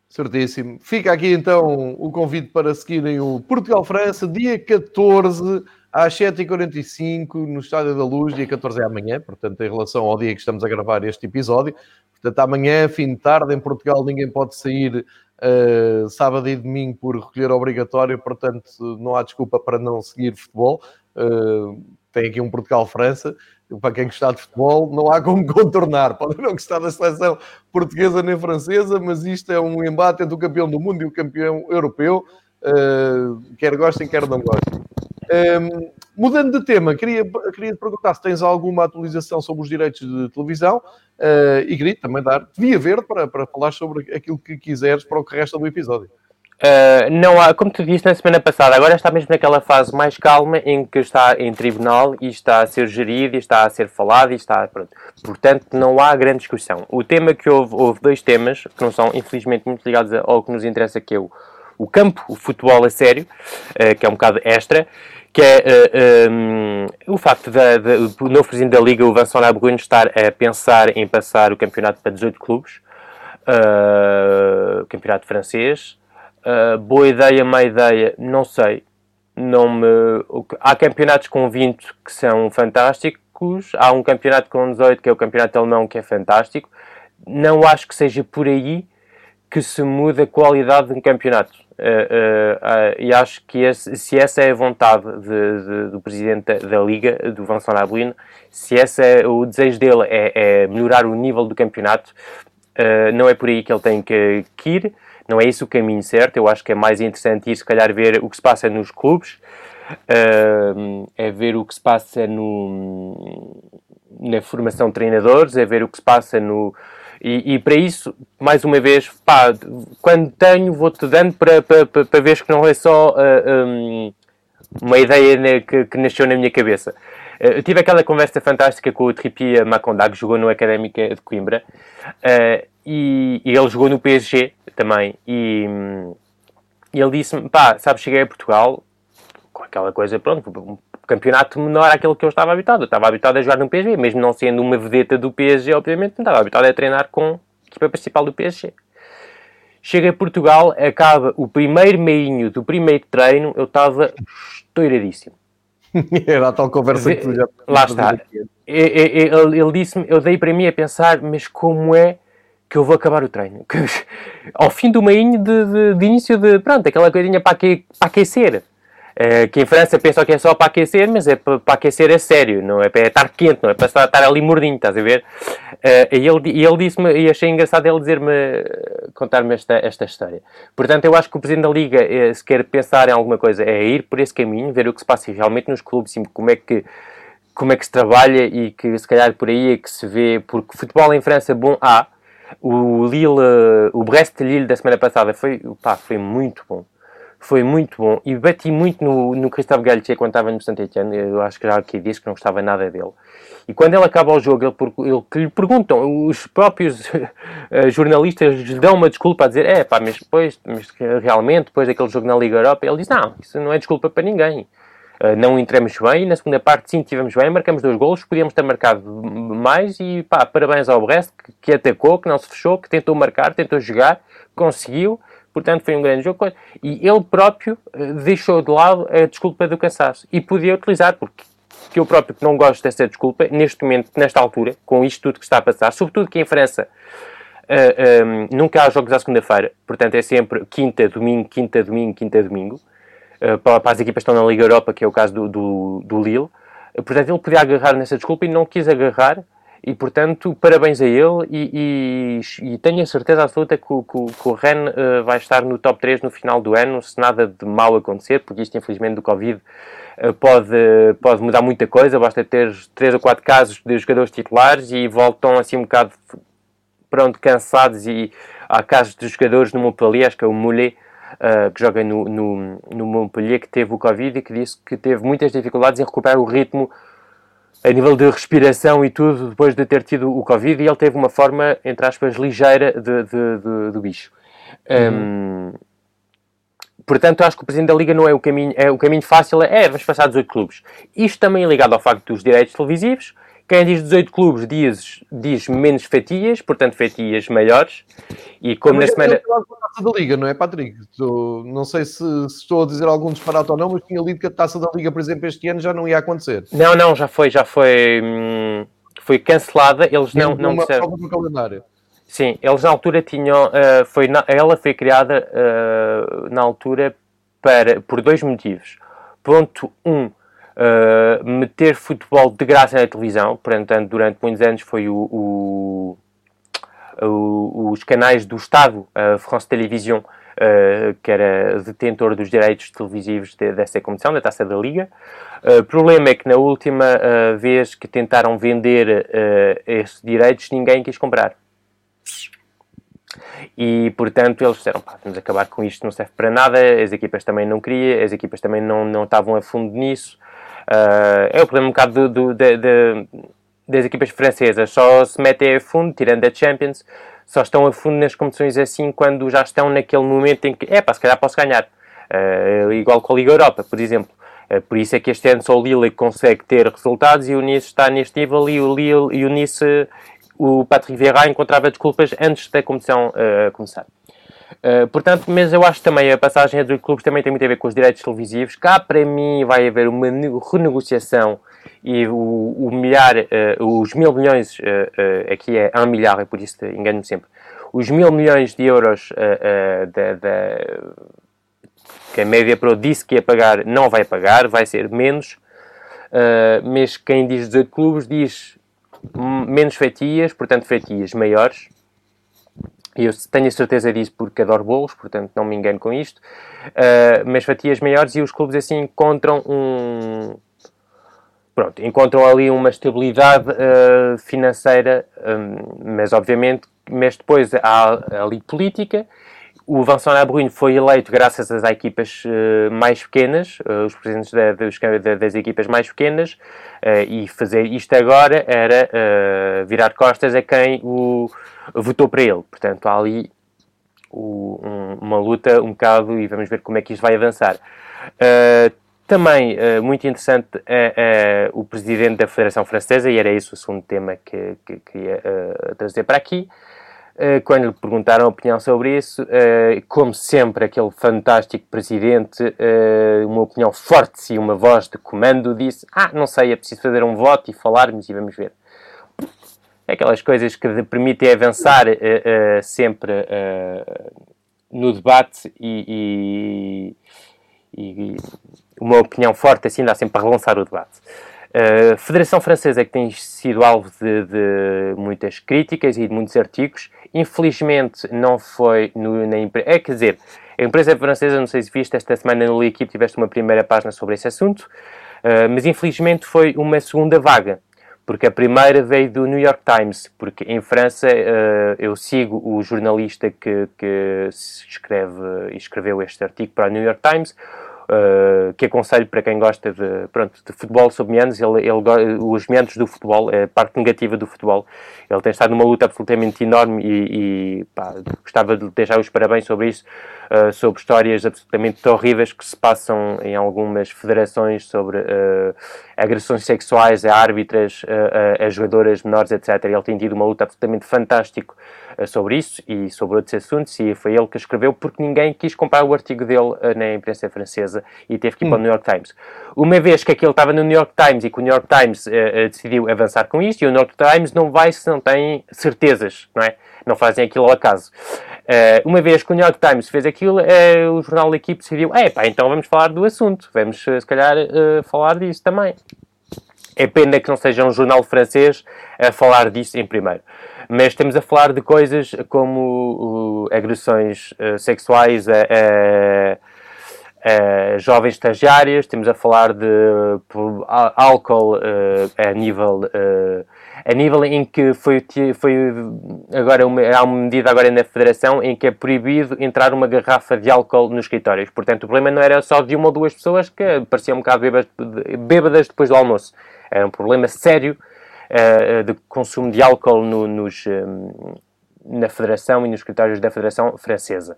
Certíssimo. Fica aqui então o convite para seguirem o Portugal-França, dia 14 às 7h45 no Estádio da Luz, dia 14 é amanhã, portanto, em relação ao dia que estamos a gravar este episódio. Portanto, amanhã, fim de tarde, em Portugal, ninguém pode sair uh, sábado e domingo por recolher obrigatório, portanto, não há desculpa para não seguir futebol. Uh, tem aqui um Portugal-França. Para quem gostar de futebol, não há como contornar. Pode não gostar da seleção portuguesa nem francesa, mas isto é um embate entre o campeão do mundo e o campeão europeu. Uh, quer gostem, quer não gostem. Um, mudando de tema, queria, queria te perguntar se tens alguma atualização sobre os direitos de televisão uh, e queria também dar via verde para, para falar sobre aquilo que quiseres para o que resta do episódio. Uh, não há, como tu disse na semana passada, agora está mesmo naquela fase mais calma em que está em tribunal e está a ser gerido e está a ser falado e está. Pronto. Portanto, não há grande discussão. O tema que houve, houve dois temas que não são, infelizmente, muito ligados ao que nos interessa, que é o, o campo, o futebol a sério, uh, que é um bocado extra, que é uh, um, o facto do novo presidente da Liga, o Vincent Labrune, estar a pensar em passar o campeonato para 18 clubes, uh, campeonato francês. Uh, boa ideia, má ideia, não sei. Não me... Há campeonatos com 20 que são fantásticos, há um campeonato com 18 que é o campeonato alemão que é fantástico. Não acho que seja por aí que se muda a qualidade de um campeonato. Uh, uh, e acho que esse, se essa é a vontade de, de, do presidente da, Liga, do Vincent Labrune, se esse é o desejo dele é, é melhorar o nível do campeonato, não é por aí que ele tem que, que, ir, não é esse o caminho certo. Eu acho que é mais interessante ir, se calhar, ver o que se passa nos clubes, é ver o que se passa no, na formação de treinadores, é ver o que se passa no e, e, para isso, mais uma vez, pá, quando tenho, vou-te dando para, para, para, para ver que não é só uh, ah, um, uma ideia que, que, nasceu na minha cabeça. Uh, eu tive aquela conversa fantástica com o Tripia Maconda, que jogou no Académica de Coimbra, uh, e, e, ele jogou no PSG também. E, um, ele disse-me: pá, sabes, cheguei a Portugal com aquela coisa, pronto, campeonato menor àquele que eu estava habituado. Eu estava habituado a jogar no PSG, mesmo não sendo uma vedeta do PSG, obviamente, não estava habituado a treinar com a equipa principal do PSG. Chega a Portugal, acaba o primeiro meinho do primeiro treino, eu estava estouradíssimo. Era a tal conversa que tu já Lá está. Ele, ele disse-me, eu dei para mim a pensar, mas como é que eu vou acabar o treino? Ao fim do meinho de, de, de início de, pronto, aquela coisinha para, para aquecer. Uh, que em França pensam que é só para aquecer, mas é para, para aquecer a sério, não é para estar quente, não é para estar, ali mordinho, estás a ver? Uh, e ele, ele disse-me, e achei engraçado ele dizer-me, contar-me esta, esta história. Portanto, eu acho que o Presidente da Liga, se quer pensar em alguma coisa, é ir por esse caminho, ver o que se passa realmente nos clubes, como é que como é que se trabalha e que se calhar por aí é que se vê, porque futebol em França bom há, o Lille, o Brest-Lille da semana passada foi, pá, foi muito bom foi muito bom e bati muito no, no Christophe Galtier quando estava no Saint-Etienne, eu acho que já aqui disse que não gostava nada dele. E quando ele acaba o jogo, ele, ele lhe perguntam, os próprios uh, jornalistas lhe dão uma desculpa a dizer, é pá, mas depois, mas realmente, depois daquele jogo na Liga Europa, ele diz, não, isso não é desculpa para ninguém. Uh, não entramos bem, na segunda parte sim, estivemos bem, marcamos dois golos, podíamos ter marcado mais e pá, parabéns ao Brest que, que atacou, que não se fechou, que tentou marcar, tentou jogar, conseguiu, Portanto, foi um grande jogo. E ele próprio uh, deixou de lado a desculpa do cansaço. E podia utilizar, porque que eu próprio não gosto dessa desculpa, neste momento, nesta altura, com isto tudo que está a passar, sobretudo que em França uh, eh, um, eh, nunca há jogos à segunda-feira, portanto é sempre quinta, domingo, quinta, domingo, quinta, domingo, uh, para, para, as equipas que estão na Liga Europa, que é o caso do, do, do Lille. portanto, ele podia agarrar nessa desculpa e não quis agarrar e, portanto, parabéns a ele e, e, e tenho a certeza absoluta que o, que, que o Ren uh, vai estar no top 3 no final do ano, se nada de mal acontecer, porque isto, infelizmente, do Covid uh, pode, pode mudar muita coisa, basta ter 3 ou 4 casos de jogadores titulares e voltam assim um bocado pronto, cansados e há casos de jogadores no Montpellier, acho que é o Moulet, uh, que joga no, no, no Montpellier, que teve o Covid e que disse que teve muitas dificuldades em recuperar o ritmo a nível de respiração e tudo, depois de ter tido o Covid, e ele teve uma forma, entre aspas, ligeira de, de, de, do bicho. Uhum. Um, portanto, acho que o Presidente da Liga não é o caminho, é o caminho fácil, é, é vamos passar 18 clubes. Isto também é ligado ao facto dos direitos televisivos, quem diz 18 clubes diz, diz menos fatias, portanto fatias maiores. E como na semana. taça da Liga, não é, Patrick? Estou, não sei se, se, estou a dizer algum disparate ou não, mas tinha lido que a taça da Liga, por exemplo, este ano já não ia acontecer. Não, não, já foi, já foi. Hum, foi cancelada. Eles não, não, disseram. calendário. Sim, eles na altura tinham. Uh, foi na, ela foi criada uh, na altura para, por dois motivos. Ponto 1. Um, uh, meter futebol de graça na televisão. Portanto, durante muitos anos foi o, o, o os canais do Estado, a France Television, que era detentor dos direitos televisivos de, dessa competição, da Taça da Liga. O problema é que na última vez que tentaram vender esses direitos, ninguém quis comprar. E, portanto, eles disseram, pá, vamos acabar com isto, não serve para nada, as equipas também não queriam, as equipas também não, não estavam a fundo nisso. Uh, é o problema um bocado do, do, de, de, das equipas francesas, só se metem a fundo, tirando a Champions, só estão a fundo nas competições assim quando já estão naquele momento em que, é pá, se calhar posso ganhar. Uh, igual com a Liga Europa, por exemplo. Uh, por isso é que este ano só o Lille consegue ter resultados e o Nice está neste nível e o Lille e o Nice o Patrick Vieira encontrava desculpas antes da competição uh, começar. Uh, portanto, mas eu acho também a passagem entre clubes também tem muito a ver com os direitos televisivos. Cá, para mim, vai haver uma renegociação e o, o milhar, uh, os mil milhões, aqui é um milhar, é por isso engano-me sempre, os mil milhões de euros da, da, que a Média Pro disse que ia pagar, não vai pagar, vai ser menos. mas quem diz 18 clubes diz menos fatias, portanto fatias maiores. Eu tenho a certeza disso porque adoro bolos, portanto não me engano com isto. Uh, mas fatias maiores e os clubes assim encontram um... Pronto, encontram ali uma estabilidade uh, financeira, um, mas obviamente, mas depois há ali política o Vincent Labrune foi eleito graças às equipas uh, mais pequenas, uh, os presidentes da, dos, da, das equipas mais pequenas, uh, e fazer isto agora era virar costas a quem o votou para ele. Portanto, há ali o, um, uma luta um bocado e vamos ver como é que isto vai avançar. também muito interessante o presidente da Federação Francesa, e era esse o segundo tema que, que queria trazer para aqui. Eh, quando lhe perguntaram a opinião sobre isso, eh, como sempre, aquele fantástico presidente, eh, uma opinião forte e uma voz de comando, disse: Ah, não sei, é preciso fazer um voto e falarmos e vamos ver. Aquelas coisas que permitem avançar sempre no debate e, e, e, uma opinião forte assim dá sempre para relançar o debate. A Federação Francesa que tem sido alvo de, de, muitas críticas e de muitos artigos, infelizmente não foi no, na empresa. É, quer dizer, a empresa francesa, não sei se viste, esta semana no L'Equipe tiveste uma primeira página sobre esse assunto, uh, mas infelizmente foi uma segunda vaga, porque a primeira veio do New York Times, porque em França uh, eu sigo o jornalista que, que escreve, escreveu este artigo para o New York Times, Uh, que aconselho para quem gosta de, pronto, de futebol sob meandros, ele, ele, os meandros do futebol, é a parte negativa do futebol. Ele tem estado numa luta absolutamente enorme e, e pá, gostava de deixar os parabéns sobre isso, uh, sobre histórias absolutamente horríveis que se passam em algumas federações sobre uh, agressões sexuais a árbitras, a, a jogadoras menores, etc. Ele tem tido uma luta absolutamente fantástica eh, sobre isso e sobre outros assuntos, e foi ele que escreveu porque ninguém quis comprar o artigo dele eh, na imprensa francesa e teve que ir hum. para o New York Times. Uma vez que aquilo estava no New York Times e que o New York Times uh, decidiu avançar com isto, e o New York Times não vai se não tem certezas, não é? Não fazem aquilo ao acaso. Uh, uma vez que o New York Times fez aquilo, uh, o jornal da equipe decidiu: é pá, então vamos falar do assunto, vamos se calhar falar disso também. É pena que não seja um jornal francês a falar disso em primeiro mas estamos a falar de coisas como uh, agressões uh, sexuais a, a, a, jovens estagiárias, estamos a falar de uh, álcool a nível a nível em que foi, foi agora uma, há uma medida agora na Federação em que é proibido entrar uma garrafa de álcool nos escritórios. Portanto, o problema não era só de uma ou duas pessoas que pareciam um bocado bêbadas, bêbadas depois do almoço. Era um problema sério uh, de consumo de álcool no, nos, um, na Federação e nos escritórios da Federação Francesa.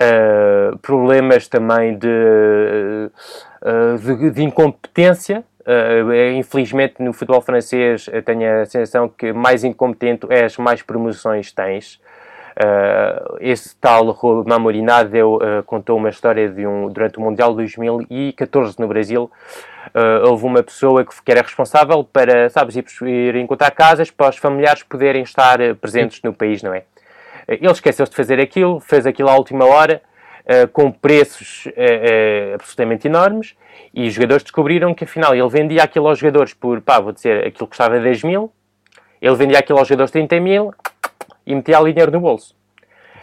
Uh, problemas também de, uh, de, de incompetência. Uh, infelizmente, no futebol francês, tenho a sensação que mais incompetente és, mais promoções tens. Uh, esse tal Mamoriná deu, uh, contou uma história de um, durante o Mundial 2014 no Brasil. Uh, houve uma pessoa que, era responsável para, sabes, ir, ir encontrar casas para os familiares poderem estar presentes no país, não é? Ele esqueceu-se de fazer aquilo, fez aquilo à última hora, com preços absolutamente enormes, e os jogadores descobriram que afinal ele vendia aquilo aos jogadores por, pá, vou dizer, aquilo custava 10 mil, ele vendia aquilo aos jogadores 30 mil e metia ali dinheiro no bolso.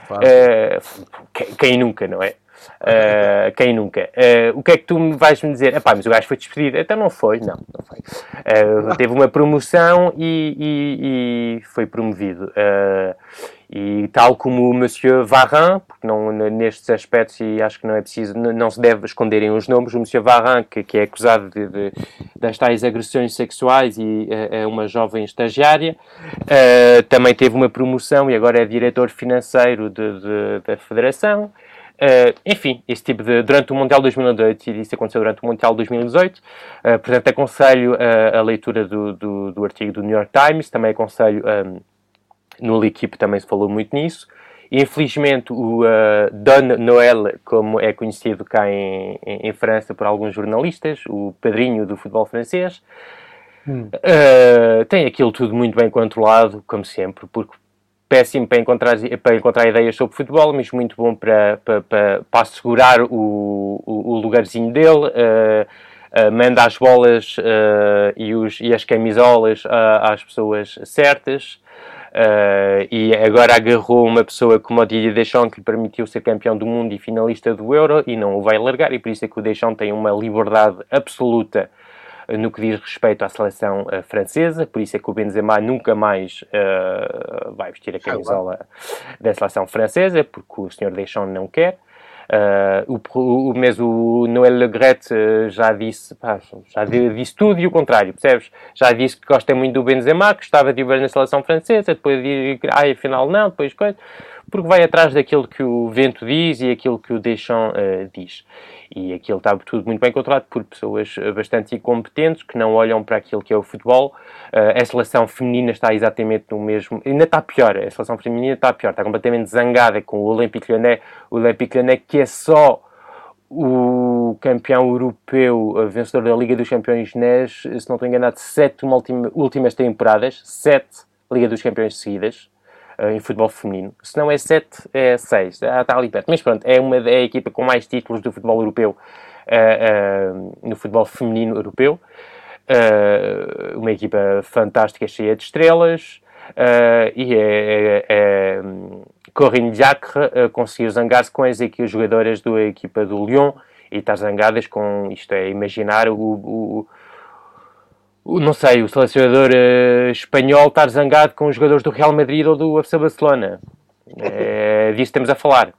Uh, quem, nunca, não é? Uh, quem nunca? Uh, o que é que tu me vais me dizer? Epá, mas o gajo foi despedido. Então não foi, não, não foi. Uh, teve uma promoção e, e, e foi promovido. E tal como o Monsieur Varran, porque não, nestes aspectos, e acho que não é preciso, não, se deve esconderem os nomes, o Monsieur Varran, que, que é acusado de, de, das tais agressões sexuais e é uma jovem estagiária, também teve uma promoção e agora é diretor financeiro de, de, da Federação. Uh, enfim, esse tipo de. Durante o Mundial 2018, e isso aconteceu durante o Mundial 2018, uh, portanto, aconselho uh, a leitura do, do, do, artigo do New York Times, também aconselho. Um, no L'Equipe também se falou muito nisso. Infelizmente, o uh, Don Noël, como é conhecido cá em, em, em, França por alguns jornalistas, o padrinho do futebol francês, hum. uh, tem aquilo tudo muito bem controlado, como sempre, porque péssimo para encontrar, para encontrar ideias sobre futebol, mas muito bom para, para, para, para assegurar o, o, o lugarzinho dele. Uh, uh, manda as bolas uh, e, os, e as camisolas às pessoas certas. E agora agarrou uma pessoa como o Didier Deschamps que lhe permitiu ser campeão do mundo e finalista do Euro e não o vai largar e por isso é que o Deschamps tem uma liberdade absoluta no que diz respeito à seleção uh, francesa, por isso é que o Benzema nunca mais uh, vai vestir a camisola da seleção francesa, porque o senhor Deschamps não quer. Uh, o, o, mesmo o Le Gret já disse, pá, já disse tudo e o contrário, percebes? Já disse que gosta muito do Benzema, que estava de ver na seleção francesa, depois diz ah, afinal não, depois coisa, porque vai atrás daquilo que o vento diz e aquilo que o Deschamps uh, diz e aquilo está tudo muito bem controlado por pessoas eh, bastante incompetentes que não olham para aquilo que é o futebol. Uh, a seleção feminina está exatamente no mesmo, ainda está pior, a seleção feminina está pior, está completamente zangada com o Olympique Lyonnais, o Olympique Lyonnais que é só o campeão europeu, eh, vencedor da Liga dos Campeões NES, se não estou enganado, sete últimas temporadas, sete Liga dos Campeões seguidas, em futebol feminino. Se não é 7, é 6. Ah, está ali perto. Mas pronto, é, uma, é a equipa com mais títulos do futebol europeu uh, uh, no futebol feminino europeu. uma equipa fantástica, cheia de estrelas. e é, é, é Corinne Diacre conseguiu zangar-se com as, as jogadoras da equipa do Lyon e está zangadas com, isto é, imaginar o, o não sei, o selecionador uh, espanhol estar zangado com os jogadores do Real Madrid ou do FC Barcelona. É disso estamos a falar.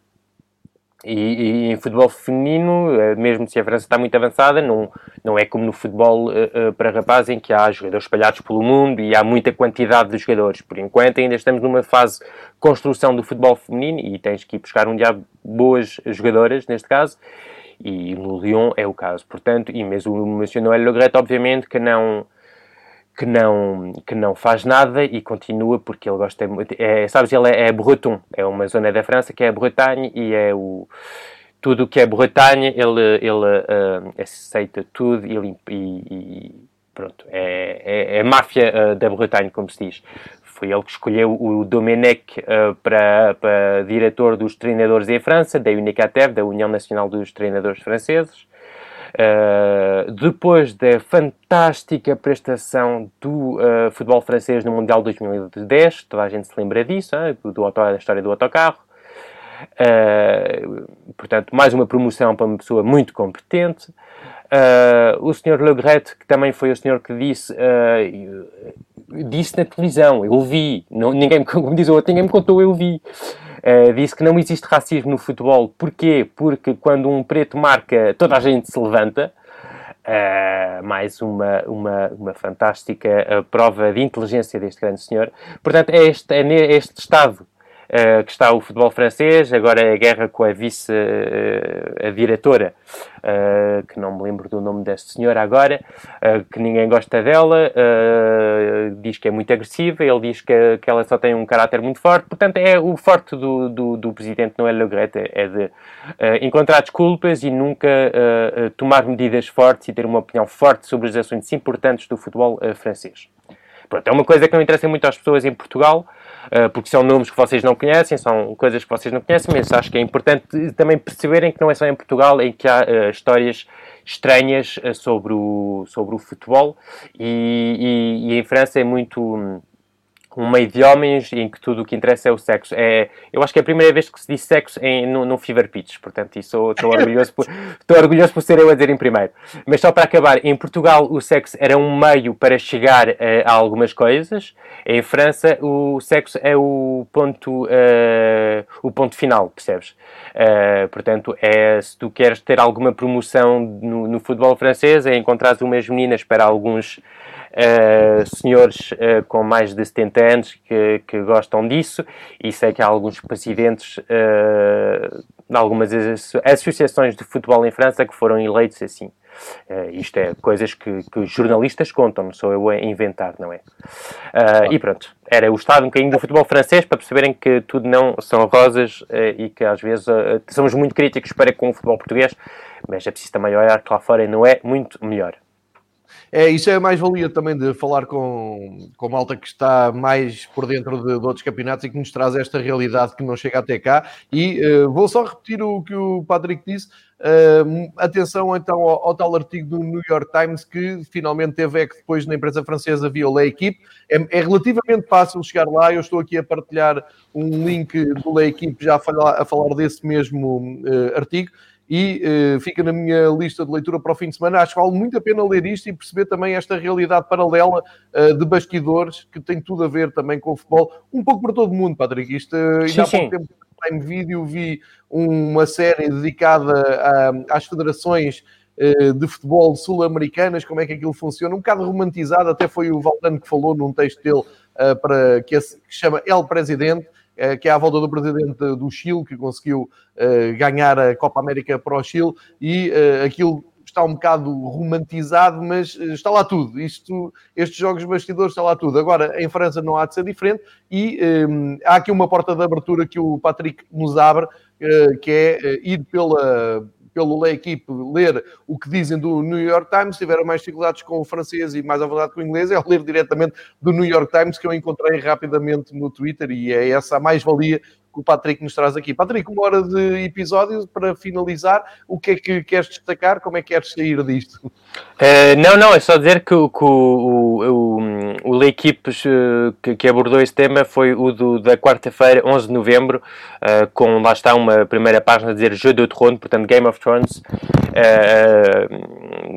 E, e, em futebol feminino, eh, mesmo se a França está muito avançada, não, não é como no futebol uh, para rapazes em que há jogadores espalhados pelo mundo e há muita quantidade de jogadores. Por enquanto, ainda estamos numa fase de construção do futebol feminino e tens que ir buscar um dia boas jogadoras, neste caso, e no Lyon é o caso. Portanto, e mesmo mencionou El Logret, obviamente, que não que não, que não faz nada e continua porque ele gosta muito. É, sabes, ele é, é Breton, é uma zona da França que é a Bretagne e é o. Tudo o que é Bretagne, ele, ele uh, aceita tudo e, e, pronto, é, é, é máfia uh, da Bretagne, como se diz. Foi ele que escolheu o Domenech uh, para, para diretor dos treinadores em França, da UNICATEV, da União Nacional dos Treinadores Franceses. Uh, depois da fantástica prestação do uh, futebol francês no Mundial 2010, toda a gente se lembra disso, hein? do, do, da história do autocarro. Uh, portanto, mais uma promoção para uma pessoa muito competente. o Sr. Le Gret, que também foi o senhor que disse, disse na televisão, eu vi, não, ninguém, como diz o outro, ninguém me contou, eu vi. Uh, disse que não existe racismo no futebol. Porquê? Porque quando um preto marca, toda a gente se levanta. Uh, mais uma, uma, uma fantástica uh, prova de inteligência deste grande senhor. Portanto, é este, é este Estado uh, que está o futebol francês, agora é a guerra com a vice, uh, a diretora, uh, que não me lembro do nome desta senhora agora, que ninguém gosta dela, diz que é muito agressiva, ele diz que, que ela só tem um caráter muito forte, portanto é o forte do, do, do presidente Noël Le Gret, é de encontrar desculpas e nunca tomar medidas fortes e ter uma opinião forte sobre os assuntos importantes do futebol francês. Pronto, é uma coisa que não interessa muito às pessoas em Portugal, porque são nomes que vocês não conhecem, são coisas que vocês não conhecem, mas acho que é importante também perceberem que não é só em Portugal em que há uh, histórias estranhas uh, sobre, o, sobre o futebol e, e, e em França é muito. Um, meio de homens em que tudo o que interessa é o sexo. É, eu acho que é a primeira vez que se diz sexo em, no, no Fever Pitch, portanto, estou orgulhoso, por, estou orgulhoso por ser eu a dizer em primeiro. Mas só para acabar, em Portugal o sexo era um meio para chegar uh, a algumas coisas, em França o sexo é o ponto, uh, o ponto final, percebes? Uh, portanto, é, se tu queres ter alguma promoção no, no futebol francês, é encontrar umas meninas para alguns uh, senhores uh, com mais de 70 anos que, que, gostam disso e sei que há alguns presidentes uh, de algumas associações de futebol em França que foram eleitos assim. Uh, isto é coisas que, que, os jornalistas contam, não sou eu a inventar, não é? Uh, e pronto, era o estado um bocadinho do futebol francês para perceberem que tudo não são rosas uh, e que às vezes somos muito críticos para com o futebol português, mas é preciso também olhar que lá fora não é muito melhor. É, isso é mais valia também de falar com, com malta que está mais por dentro de, de outros campeonatos e que nos traz esta realidade que não chega até cá. E uh, vou só repetir o que o Patrick disse. Uh, atenção então ao, ao, tal artigo do New York Times que finalmente teve é que depois na imprensa francesa via a Equipe. É, é, relativamente fácil chegar lá. Eu estou aqui a partilhar um link do La Equipe já a falar, a falar desse mesmo uh, artigo e uh, fica na minha lista de leitura para o fim de semana. Acho que vale muito a pena ler isto e perceber também esta realidade paralela uh, de bastidores que tem tudo a ver também com o futebol, um pouco para todo mundo, Patrick. Isto uh, ainda há pouco tempo em vídeo vi uma série dedicada a, às federações de futebol sul-americanas, como é que aquilo funciona, um bocado romantizado, até foi o Valdano que falou num texto dele para, que, esse, que chama El Presidente, eh, que é à volta do presidente do Chile, que conseguiu eh, ganhar a Copa América para o Chile, e eh, aquilo está um bocado romantizado, mas está lá tudo. Isto, estes jogos bastidores está lá tudo. Agora, em França não há de ser diferente e um, há aqui uma porta de abertura que o Patrick nos abre, que é ir pela, pelo La Equipe ler o que dizem do New York Times, tiveram mais dificuldades com o francês e mais à vontade com o inglês, é ler diretamente do New York Times, que eu encontrei rapidamente no Twitter, e é essa a mais-valia que o Patrick nos traz aqui. Patrick, uma hora de episódio para finalizar. O que é que queres destacar? Como é que queres sair disto? Uh, não, não, é só dizer que, que o, o, o, o L'Equipe uh, que, que, abordou esse tema foi o do, da quarta-feira, 11 de novembro, uh, com lá está uma primeira página a dizer Jeu de Trono, portanto Game of Thrones,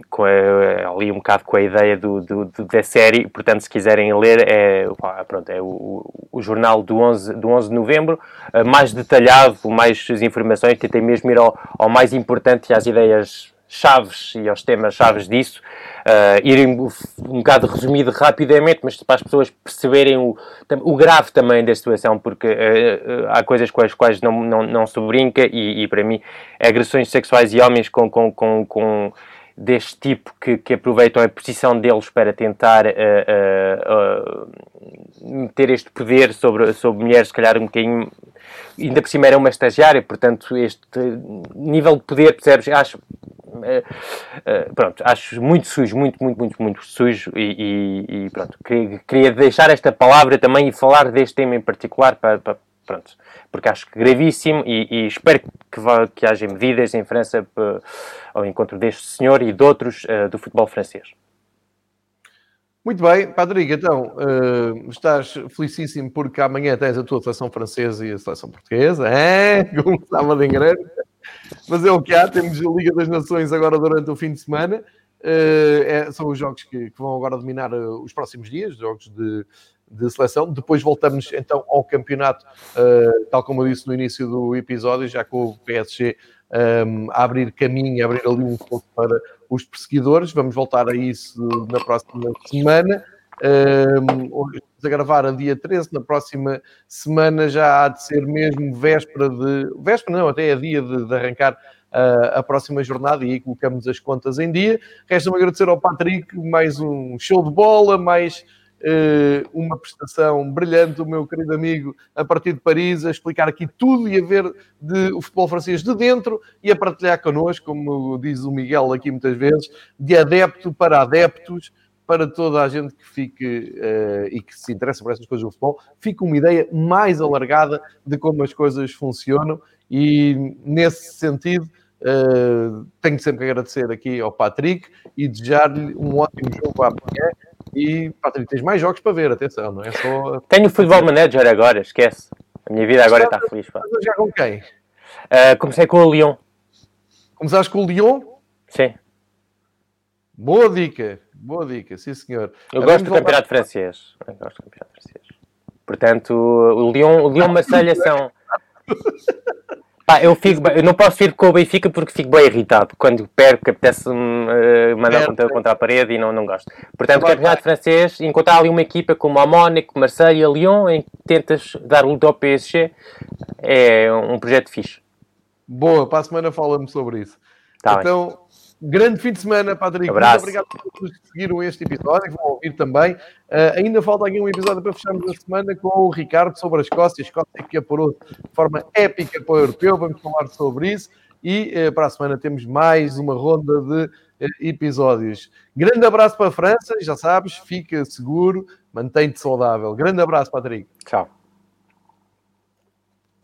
com a, ali um bocado com a ideia do, do, do, da série, portanto se quiserem ler é, pronto, é o, o jornal do 11, do 11 de novembro, eh, mais detalhado, mais informações, tentei mesmo ir ao, ao mais importante e às ideias chaves e aos temas chaves disso, uh, ir um, um bocado resumido rapidamente, mas para as pessoas perceberem o, o grave também da situação, porque uh, uh, há coisas com as quais não, não, não se brinca e, e, para mim agressões sexuais e homens com, com, com, com deste tipo que, que, aproveitam a posição deles para tentar uh, uh, uh, ter este poder sobre, sobre mulheres, se calhar um bocadinho. Ainda por cima era uma estagiária, portanto, este nível de poder, percebes? Acho, pronto, acho muito sujo, muito, muito, muito, muito sujo. E, e, pronto, queria, queria, deixar esta palavra também e falar deste tema em particular para, para pronto, porque acho que gravíssimo e, e espero que, vá, que haja medidas em França para, ao encontro deste senhor e de outros uh, do futebol francês. Muito bem, Patrick, então uh, estás felicíssimo porque amanhã tens a tua seleção francesa e a seleção portuguesa, é? Como estava de grande. Mas é o que há, temos a Liga das Nações agora durante o fim de semana. Uh, é, são os jogos que, que vão agora dominar os próximos dias, jogos de, de seleção. Depois voltamos então ao campeonato, uh, tal como eu disse no início do episódio, já com o PSG um, a abrir caminho, a abrir ali um pouco para os perseguidores. Vamos voltar a isso na próxima semana. Um, a gravar a dia 13, na próxima semana já há de ser mesmo véspera de. Véspera não, até é dia de, de arrancar a, a próxima jornada e aí colocamos as contas em dia. Resta-me agradecer ao Patrick, mais um show de bola, mais uma prestação brilhante do meu querido amigo a partir de Paris, a explicar aqui tudo e a ver de, o futebol francês de dentro e a partilhar connosco, como diz o Miguel aqui muitas vezes, de adepto para adeptos, para toda a gente que fique uh, e que se interessa por essas coisas do futebol, fique uma ideia mais alargada de como as coisas funcionam e nesse sentido uh, tenho sempre que agradecer aqui ao Patrick e desejar-lhe um ótimo jogo amanhã e Patrick, tens mais jogos para ver, atenção, não é só... Tenho o Futebol Manager agora, esquece. A minha vida agora está feliz. Pá. Estás a jogar com quem? Uh, comecei com o Lyon. Começaste com o Lyon? Sim. Boa dica, boa dica, sim senhor. Eu gosto do campeonato francês. Eu gosto do campeonato francês. Portanto, o Lyon, o Lyon Marselha são... Pá, eu, fico, eu não posso ir com o Benfica porque fico bem irritado. Quando perco, apetece-me uh, mandar contra, contra, a parede e não, não gosto. Portanto, o campeonato francês, encontrar ali uma equipa como a Mónaco, Marseille, Lyon, em que tentas dar luta ao PSG, é um projeto fixe. Boa, para a semana fala-me sobre isso. Tá então, bem. Grande fim de semana, Patrick. Abraço. Muito obrigado a todos que seguiram este episódio, que vão ouvir também. Uh, ainda falta aqui um episódio para fecharmos a semana com o Ricardo sobre a Escócia. A Escócia que apurou de forma épica para o europeu. Vamos falar sobre isso. E uh, para a semana temos mais uma ronda de uh, episódios. Grande abraço para a França. Já sabes, fica seguro, mantém-te saudável. Grande abraço, Patrick. Tchau.